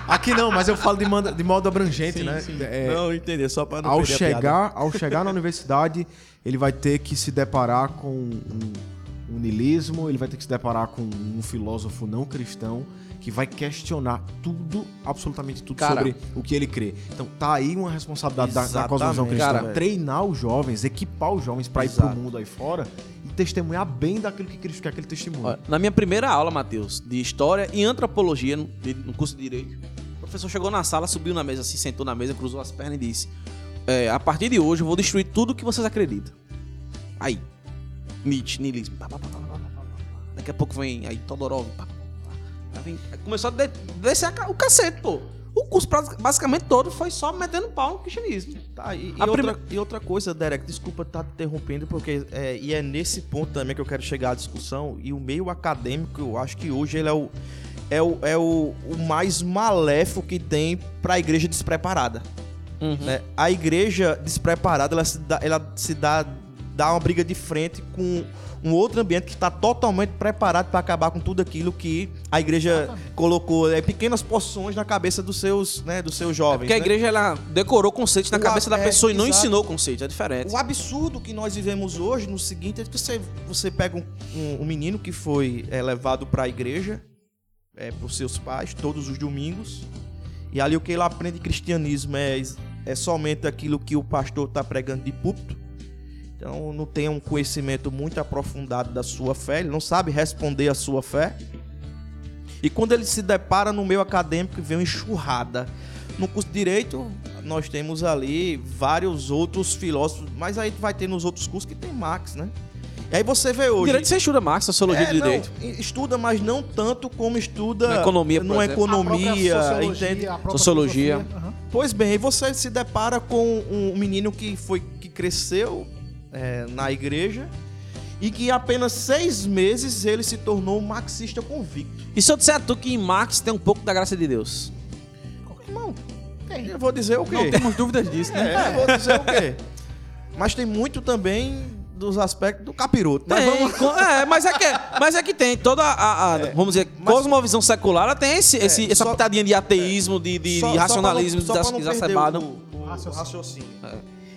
Aqui não, mas eu falo de, manda- de modo abrangente, né? É, não, entender, só pra não ao chegar, ao chegar na universidade, ele vai ter que se deparar com um, um niilismo, ele vai ter que se deparar com um filósofo não cristão que vai questionar tudo, absolutamente tudo Cara, sobre o que ele crê. Então tá aí uma responsabilidade da, da cosmovisão cristã, cara. treinar os jovens, equipar os jovens para ir pro mundo aí fora e testemunhar bem daquilo que Cristo quer que ele testemunhe. Na minha primeira aula, Matheus, de História e Antropologia, no, curso de Direito, o professor chegou na sala, subiu na mesa, se sentou na mesa, cruzou as pernas e disse: "É, A partir de hoje eu vou destruir tudo que vocês acreditam. Aí, Nietzsche, niilismo. Daqui a pouco vem aí Todorov. pá, começou a de- descer a o cacete, pô. O curso basicamente todo foi só metendo pau no cristianismo. Tá, e, e outra, e outra coisa, Derek, desculpa estar te interrompendo, porque é, e é nesse ponto também que eu quero chegar à discussão. E o meio acadêmico, eu acho que hoje ele é o, é o, é o, o mais maléfico que tem para a igreja despreparada. né? A igreja despreparada, ela se dá, ela se dá, dá uma briga de frente com um outro ambiente que está totalmente preparado para acabar com tudo aquilo que a igreja colocou é, pequenas porções na cabeça dos seus, né, dos seus jovens. Porque a né? igreja ela decorou conceitos na O cabeça da é, pessoa e não exato. ensinou conceitos, é diferente. O absurdo que nós vivemos hoje no seguinte é que você, você pega um, um- um menino que foi é, levado para a igreja é, por seus pais todos os domingos e ali o que ele aprende de cristianismo é, é somente aquilo que o pastor está pregando de púlpito. Então não tem um conhecimento muito aprofundado da sua fé, ele não sabe responder à sua fé. E quando ele se depara no meio acadêmico, vem uma enxurrada. No curso de Direito, nós temos ali vários outros filósofos, mas aí vai ter nos outros cursos que tem Marx, né? E aí você vê hoje. Direito você estuda Marx, sociologia É, do não, direito. estuda, mas não tanto como estuda Na economia, por numa exemplo. economia, A própria entende? a própria Sociologia. aham. Pois bem, aí você se depara com um menino que foi que cresceu é, na igreja e que em apenas seis meses ele se tornou um marxista convicto. E se eu disser a tu que em Marx tem um pouco da graça de Deus? Irmão, Tem. Eu vou dizer o quê? Não temos dúvidas disso, né? É, eu vou dizer o quê? Mas tem muito também dos aspectos do capiroto. Mas Tem, vamos... é, mas é que, mas é que tem toda a, a- vamos dizer, mas- cosmovisão secular, ela tem esse, esse- É, essa só- pitadinha de ateísmo, de, de, Só- de só racionalismo pra não- só pra não exacerbado. o- o Raciocínio. raciocínio.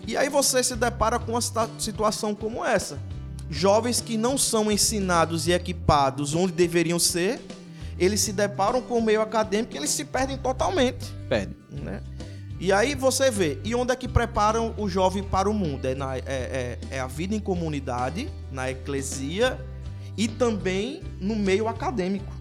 E aí você se depara com uma situa- situação como essa. Jovens que não são ensinados e equipados onde deveriam ser, eles se deparam com o meio acadêmico e eles se perdem totalmente. Pede. né? E aí você vê, e onde é que preparam o jovem para o mundo? É, na- é- é- é a vida em comunidade, na eclesia e também no meio acadêmico.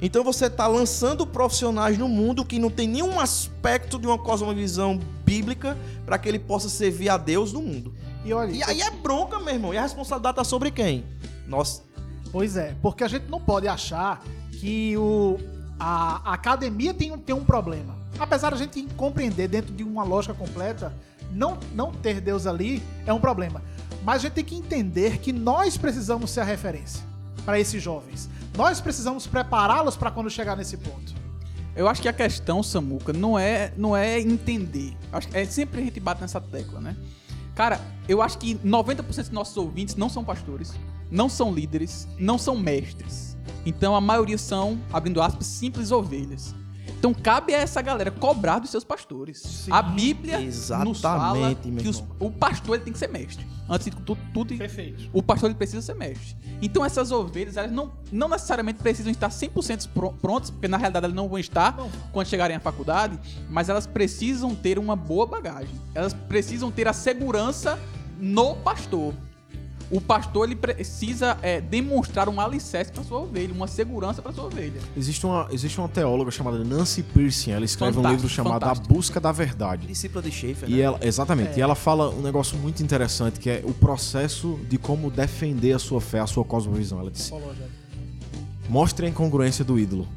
Então você está lançando profissionais no mundo que não tem nenhum aspecto de uma cosmovisão bíblica para que ele possa servir a Deus no mundo. E olha, E aí é bronca, meu irmão. E a responsabilidade tá sobre quem? Nós. Pois é, porque a gente não pode achar que o, a, a academia tem um, tem um problema. Apesar da gente compreender dentro de uma lógica completa, não, não ter Deus ali é um problema. Mas a gente tem que entender que nós precisamos ser a referência para esses jovens. Nós precisamos prepará-los para quando chegar nesse ponto. Eu acho que a questão, Samuca, não é, não é entender. Acho que é sempre a gente bate nessa tecla, né? Cara, eu acho que 90% dos nossos ouvintes não são pastores, não são líderes, não são mestres. Então a maioria são, abrindo aspas, simples ovelhas. Então cabe a essa galera cobrar dos seus pastores. a Bíblia nos fala que os- o pastor ele tem que ser mestre. Antes de tudo, tudo Perfeito. o pastor ele precisa ser mestre. Então essas ovelhas, elas não, não necessariamente precisam estar 100% pro- prontas, porque na realidade elas não vão estar Não. quando chegarem à faculdade, mas elas precisam ter uma boa bagagem. Elas precisam ter a segurança no pastor. O pastor ele precisa é, demonstrar um alicerce para sua ovelha, uma segurança para sua ovelha. Existe uma, existe uma teóloga chamada Nancy Pearson, ela escreve um Fantástico, livro chamado A fantástico. Busca da Verdade. Discípula de Schaefer, E né? ela, exatamente, e ela fala um negócio muito interessante que é o processo de como defender a sua fé, a sua cosmovisão. Ela disse: mostre a incongruência do ídolo,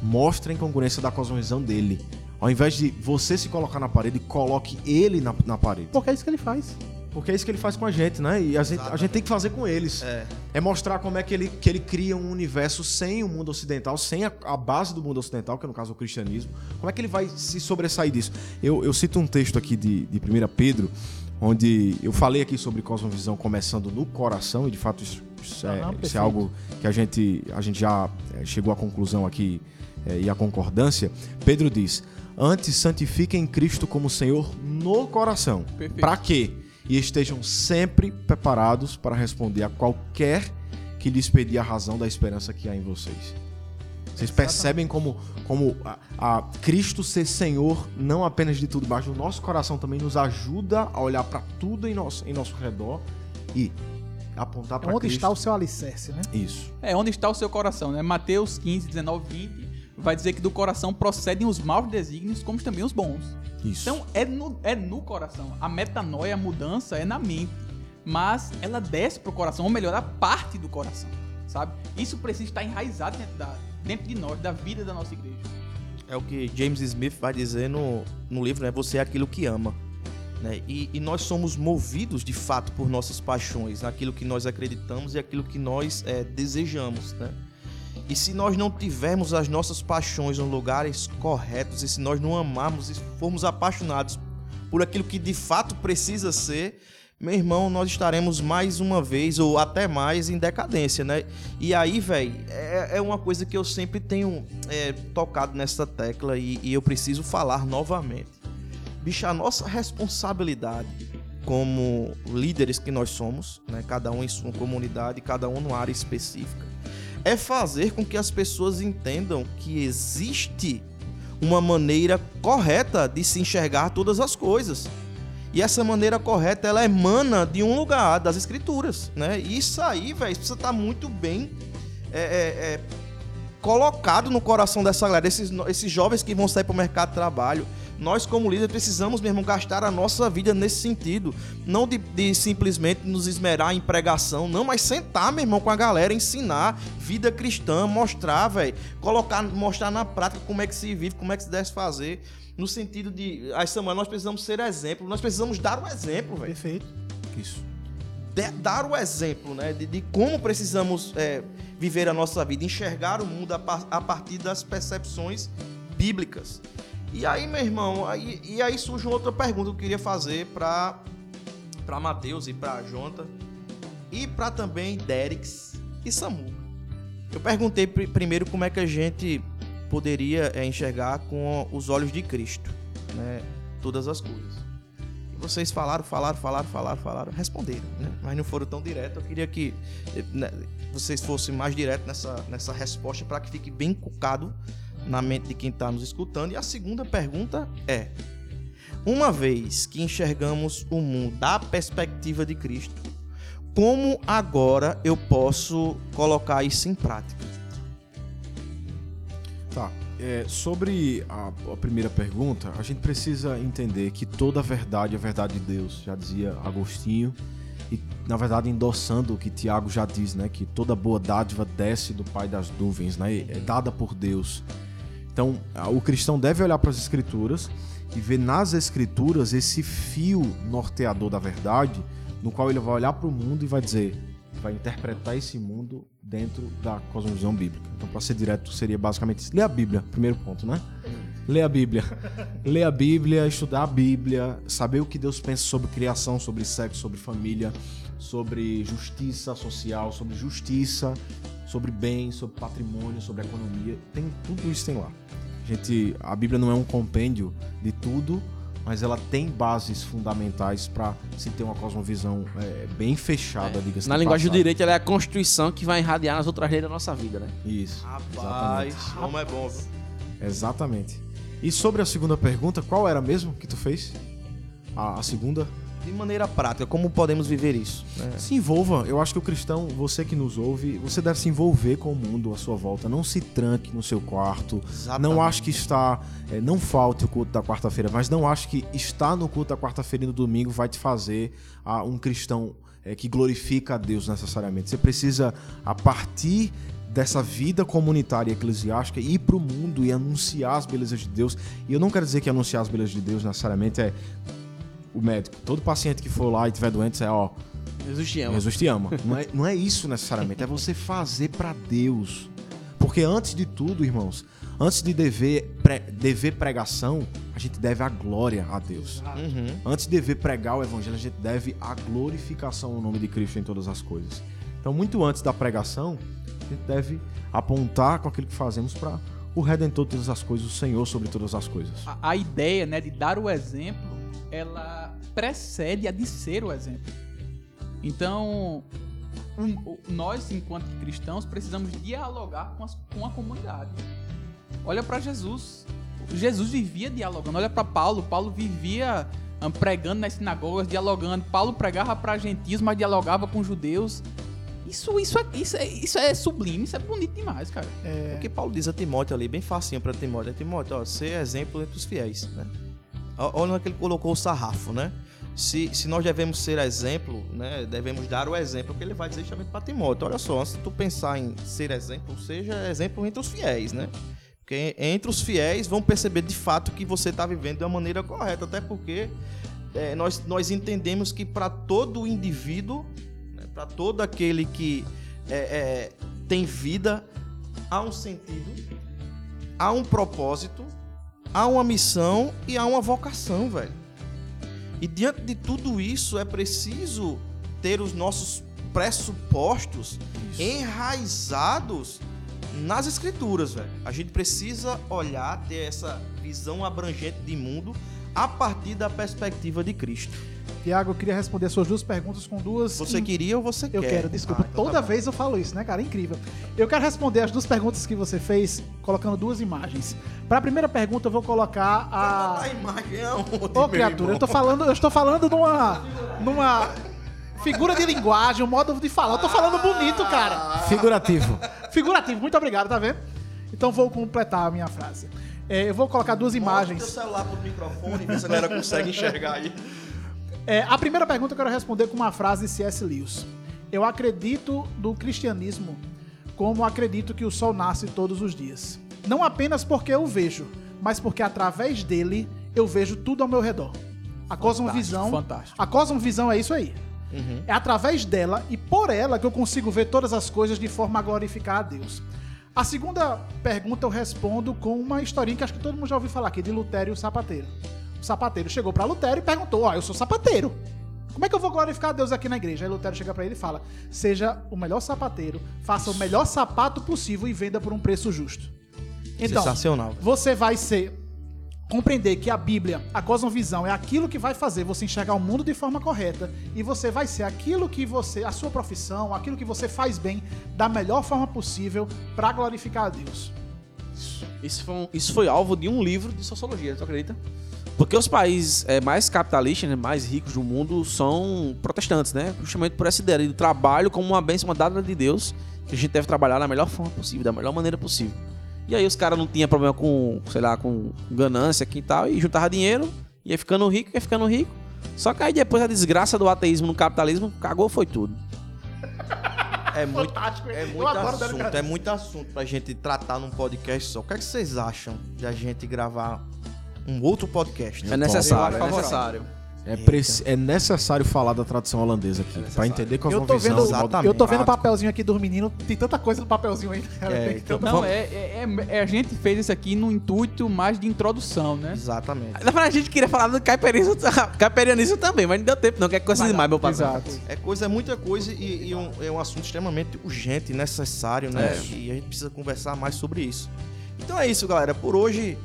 mostre a incongruência da cosmovisão dele. Ao invés de você se colocar na parede, coloque ele na, na parede. Porque é isso que ele faz. Porque é isso que ele faz com a gente, né? E a gente, a gente tem que fazer com eles. É. É mostrar como é que ele, que ele cria um universo sem o mundo ocidental, sem a, a base do mundo ocidental, que é no caso o cristianismo. Como é que ele vai se sobressair disso? Eu, eu cito um texto aqui de, de 1 Pedro, onde eu falei aqui sobre cosmovisão começando no coração, e de fato isso, isso é, Aham, isso é algo que a gente, a gente já é, chegou à conclusão aqui é, e à concordância. Pedro diz: Antes santifiquem Cristo como Senhor no coração. Para quê? E estejam sempre preparados para responder a qualquer que lhes pedir a razão da esperança que há em vocês. Vocês percebem como, como a, a Cristo ser Senhor, não apenas de tudo, mas o nosso coração também nos ajuda a olhar para tudo em nosso, em nosso redor e apontar para É onde Cristo. está o seu alicerce, né? Isso. É onde está o seu coração, né? Mateus 15, 19, 20 vai dizer que do coração procedem os maus desígnios, como também os bons. Isso. Então é no, é no coração. A metanoia, a mudança é na mente. Mas ela desce pro coração, ou melhor, a parte do coração. Sabe? Isso precisa estar enraizado dentro, da, dentro de nós, da vida da nossa igreja. É o que James Smith vai dizer no, no livro, né? Você é aquilo que ama. Né? E, e nós somos movidos de fato por nossas paixões, naquilo que nós acreditamos e aquilo que nós é, desejamos. Né? E se nós não tivermos as nossas paixões nos lugares corretos, e se nós não amarmos e formos apaixonados por aquilo que de fato precisa ser, meu irmão, nós estaremos mais uma vez, ou até mais, em decadência, né? E aí, velho, é, é uma coisa que eu sempre tenho é, tocado nessa tecla e, e eu preciso falar novamente. Bicho, a nossa responsabilidade como líderes que nós somos, né? Cada um em sua comunidade, cada um numa área específica, é fazer com que as pessoas entendam que existe uma maneira correta de se enxergar todas as coisas. E essa maneira correta, ela emana de um lugar, das escrituras, né? E isso aí, velho, precisa estar muito bem é, é, é, colocado no coração dessa galera, esses, esses jovens que vão sair para o mercado de trabalho. Nós, como líderes, precisamos mesmo gastar a nossa vida nesse sentido. Não de, de simplesmente nos esmerar em pregação, não, mas sentar, meu irmão, com a galera, ensinar vida cristã, mostrar, velho, colocar, mostrar na prática como é que se vive, como é que se deve fazer. No sentido de, aí, Samuel, nós precisamos ser exemplo, nós precisamos dar o exemplo, velho Perfeito. Isso. de- dar o exemplo né, de, de como precisamos é, viver a nossa vida, enxergar o mundo a, a partir das percepções bíblicas. E aí, meu irmão, aí, e aí surge outra pergunta que eu queria fazer para para Matheus e para Jonta e para também Derix e Samu. Eu perguntei pr- primeiro como é que a gente poderia é, enxergar com os olhos de Cristo, né, todas as coisas. E vocês falaram, falaram, falaram, falaram, falaram, responderam, né? Mas não foram tão direto. Eu queria que eh, né, vocês fossem mais diretos nessa, nessa resposta para que fique bem cucado na mente de quem está nos escutando. E a segunda pergunta é: uma vez que enxergamos o mundo da perspectiva de Cristo, como agora eu posso colocar isso em prática? Tá. É, sobre a, a primeira pergunta, a gente precisa entender que toda a verdade é a verdade de Deus, já dizia Agostinho. E, na verdade, endossando o que Tiago já diz, né? Que toda boa dádiva desce do Pai das nuvens, né? É dada por Deus. Então, o cristão deve olhar para as Escrituras e ver nas Escrituras esse fio norteador da verdade, no qual ele vai olhar para o mundo e vai dizer, vai interpretar esse mundo dentro da cosmovisão bíblica. Então, para ser direto, seria basicamente isso. Ler a Bíblia, primeiro ponto, né? Ler a Bíblia. (laughs) Ler a Bíblia, estudar a Bíblia, saber o que Deus pensa sobre criação, sobre sexo, sobre família, sobre justiça social, sobre justiça, sobre bem, sobre patrimônio, sobre economia. Tem tudo isso tem lá. A gente, a Bíblia não é um compêndio de tudo, mas ela tem bases fundamentais para se ter uma cosmovisão é, bem fechada, diga-se Na linguagem do passagem. direito, ela é a constituição que vai irradiar nas outras leis da nossa vida, né? Isso. Rapaz, como é bom, viu? Exatamente. E sobre a segunda pergunta, qual era mesmo que tu fez? A, a segunda? De maneira prática, como podemos viver isso? né? Se envolva. Eu acho que o cristão, você que nos ouve, você deve se envolver com o mundo à sua volta. Não se tranque no seu quarto. Exatamente. Não acho que está. é, não falte o culto da quarta-feira, mas não acho que estar no culto da quarta-feira e no domingo vai te fazer ah, um cristão é, que glorifica a Deus necessariamente. Você precisa, a partir dessa vida comunitária e eclesiástica, ir para o mundo e anunciar as belezas de Deus. E eu não quero dizer que anunciar as belezas de Deus necessariamente é o médico. Todo paciente que for lá e tiver doente, é ó, Jesus te ama. Jesus te ama. (laughs) Não é, não é isso necessariamente, é você fazer pra Deus. Porque antes de tudo, irmãos, antes de dever, pre- dever pregação, a gente deve a glória a Deus. Uhum. Antes de dever pregar o evangelho, a gente deve a glorificação no nome de Cristo em todas as coisas. Então, muito antes da pregação, a gente deve apontar com aquilo que fazemos para o Redentor de todas as coisas, o Senhor sobre todas as coisas. A, a ideia, né, de dar o exemplo, ela precede a de ser o exemplo. Então, um- nós, enquanto cristãos, precisamos dialogar com, as- com a comunidade. Olha para Jesus. Jesus vivia dialogando. Olha para Paulo. Paulo vivia ah, pregando nas sinagogas, dialogando. Paulo pregava para gentios, mas dialogava com judeus. Isso, isso, é, isso, é, isso é sublime, isso é bonito demais, cara. É o que Paulo diz a Timóteo ali, bem facinho pra Timóteo. É, Timóteo, ó, ser exemplo entre os fiéis, né? Olha onde é ele colocou o sarrafo, né? Se, se nós devemos ser exemplo, né? Devemos dar o exemplo, que ele vai dizer justamente pra Timóteo. Olha só, antes de tu pensar em ser exemplo, seja exemplo entre os fiéis, né? Porque entre os fiéis vão perceber de fato que você está vivendo uma maneira correta, até porque é, nós, nós entendemos que para todo indivíduo, né, para todo aquele que é, é, tem vida, há um sentido, há um propósito, há uma missão e há uma vocação, velho. E diante de tudo isso é preciso ter os nossos pressupostos enraizados nas escrituras, velho. A gente precisa olhar, ter essa visão abrangente de mundo a partir da perspectiva de Cristo. Tiago, eu queria responder as suas duas perguntas com duas. Você in- queria ou você Eu quer? quero, desculpa. Ah, então Toda tá vez eu falo isso, né, cara? Incrível. Eu quero responder as duas perguntas que você fez, colocando duas imagens. Para a primeira pergunta, eu vou colocar a. A imagem é onde, Ô, meu criatura, irmão? eu tô falando, eu estou falando numa. numa figura de linguagem, um modo de falar. Eu tô falando bonito, cara. Figurativo. Figurativo, muito obrigado, tá vendo? Então vou completar a minha frase. É, eu vou colocar duas Mostra o imagens. celular pro microfone, ver se a galera consegue (laughs) enxergar aí. É, a primeira pergunta eu quero responder com uma frase de C.S. Lewis. Eu acredito no cristianismo como acredito que o sol nasce todos os dias. Não apenas porque eu o vejo, mas porque através dele eu vejo tudo ao meu redor. A cosmovisão, fantástico. a cosmovisão é isso aí. É através dela e por ela que eu consigo ver todas as coisas de forma a glorificar a Deus. A segunda pergunta eu respondo com uma historinha que acho que todo mundo já ouviu falar aqui, de Lutério e o sapateiro. O sapateiro chegou para Lutério e perguntou: Ó, eu sou sapateiro. Como é que eu vou glorificar a Deus aqui na igreja? Aí Lutero chega para ele e fala: Seja o melhor sapateiro, faça o melhor sapato possível e venda por um preço justo. Então, Sensacional. você vai ser compreender que a Bíblia, a cosmovisão é aquilo que vai fazer você enxergar o mundo de forma correta e você vai ser aquilo que você, a sua profissão, aquilo que você faz bem da melhor forma possível para glorificar a Deus. Isso foi, um- isso foi alvo de um livro de sociologia, tu acredita? Porque os países eh, mais capitalistas, né, mais ricos do mundo, são protestantes, né? Justamente por essa ideia do trabalho como uma bênção, dada de Deus, que a gente deve trabalhar da melhor forma possível, da melhor maneira possível. E aí os caras não tinham problema com, sei lá, com ganância aqui e tal, e juntava dinheiro, ia ficando rico, ia ficando rico. Só que aí depois a desgraça do ateísmo no capitalismo cagou foi tudo. (laughs) É muito, Fantástico. é muito assunto, é muito assunto pra gente tratar num podcast só. O que, é que vocês acham de a gente gravar um outro podcast? É necessário, é necessário. É, preci- é necessário falar da tradição holandesa aqui, pra entender com a Eu tô vendo, visão, do modo eu tô vendo o papelzinho aqui dos meninos, tem tanta coisa no papelzinho aí. cara, É, tem então- tanta- Não, é, é, é- é- a gente fez isso aqui no intuito mais de introdução, né? Exatamente. Na verdade, a gente queria falar do caipirianismo, (laughs) caipirianismo também, mas não deu tempo, não. Que é coisa demais, meu patrão. Exato. É coisa, é muita coisa e, e um- é um assunto extremamente urgente, necessário, né? É. E a gente precisa conversar mais sobre isso. Então é isso, galera. Por hoje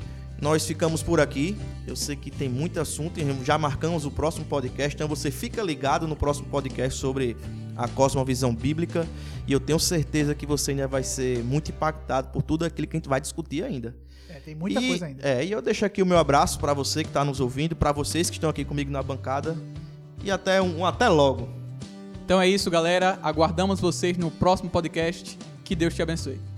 nós ficamos por aqui. Eu sei que tem muito assunto e já marcamos o próximo podcast. Então você fica ligado no próximo podcast sobre a cosmovisão bíblica. E eu tenho certeza que você ainda vai ser muito impactado por tudo aquilo que a gente vai discutir ainda. É, tem muita E- coisa ainda. É, e eu deixo aqui o meu abraço pra você que tá nos ouvindo, pra vocês que estão aqui comigo na bancada. E até um, um até logo. Então é isso, galera. Aguardamos vocês no próximo podcast. Que Deus te abençoe.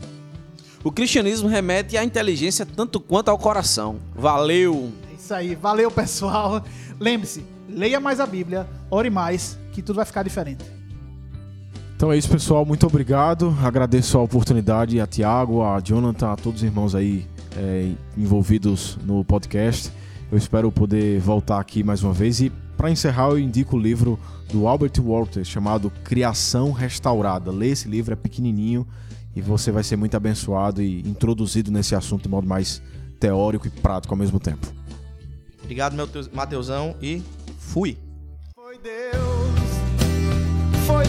O cristianismo remete à inteligência tanto quanto ao coração. Valeu! É Isso aí, valeu pessoal. Lembre-se, leia mais a Bíblia, ore mais, que tudo vai ficar diferente. Então é isso, pessoal. Muito obrigado. Agradeço a oportunidade a Tiago, a Jonathan, a todos os irmãos aí é, envolvidos no podcast. Eu espero poder voltar aqui mais uma vez. E para encerrar, eu indico o livro do Albert Walter chamado Criação Restaurada. Lê esse livro, é pequenininho e você vai ser muito abençoado e introduzido nesse assunto de modo mais teórico e prático ao mesmo tempo. Obrigado, meu Teus- Mateusão, e fui. Foi Deus, foi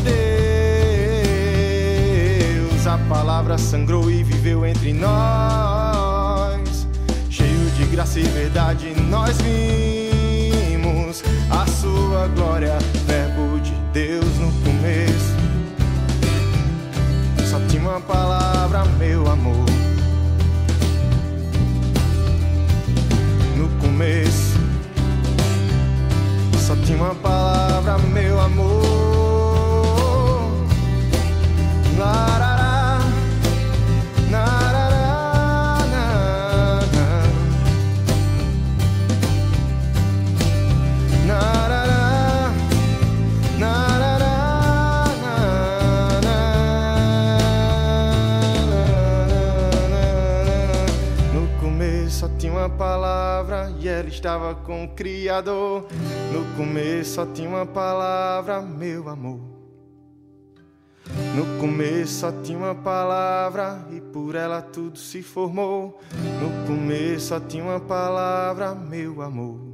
Deus. A palavra sangrou e viveu entre nós. Cheio de graça e verdade, nós vimos a sua glória. Verbo de Deus no começo. Uma palavra, meu amor. No começo. Só tinha uma palavra, meu amor. Larará, ela estava com o Criador. No começo só tinha uma palavra, meu amor. No começo só tinha uma palavra e por ela tudo se formou. No começo só tinha uma palavra, meu amor.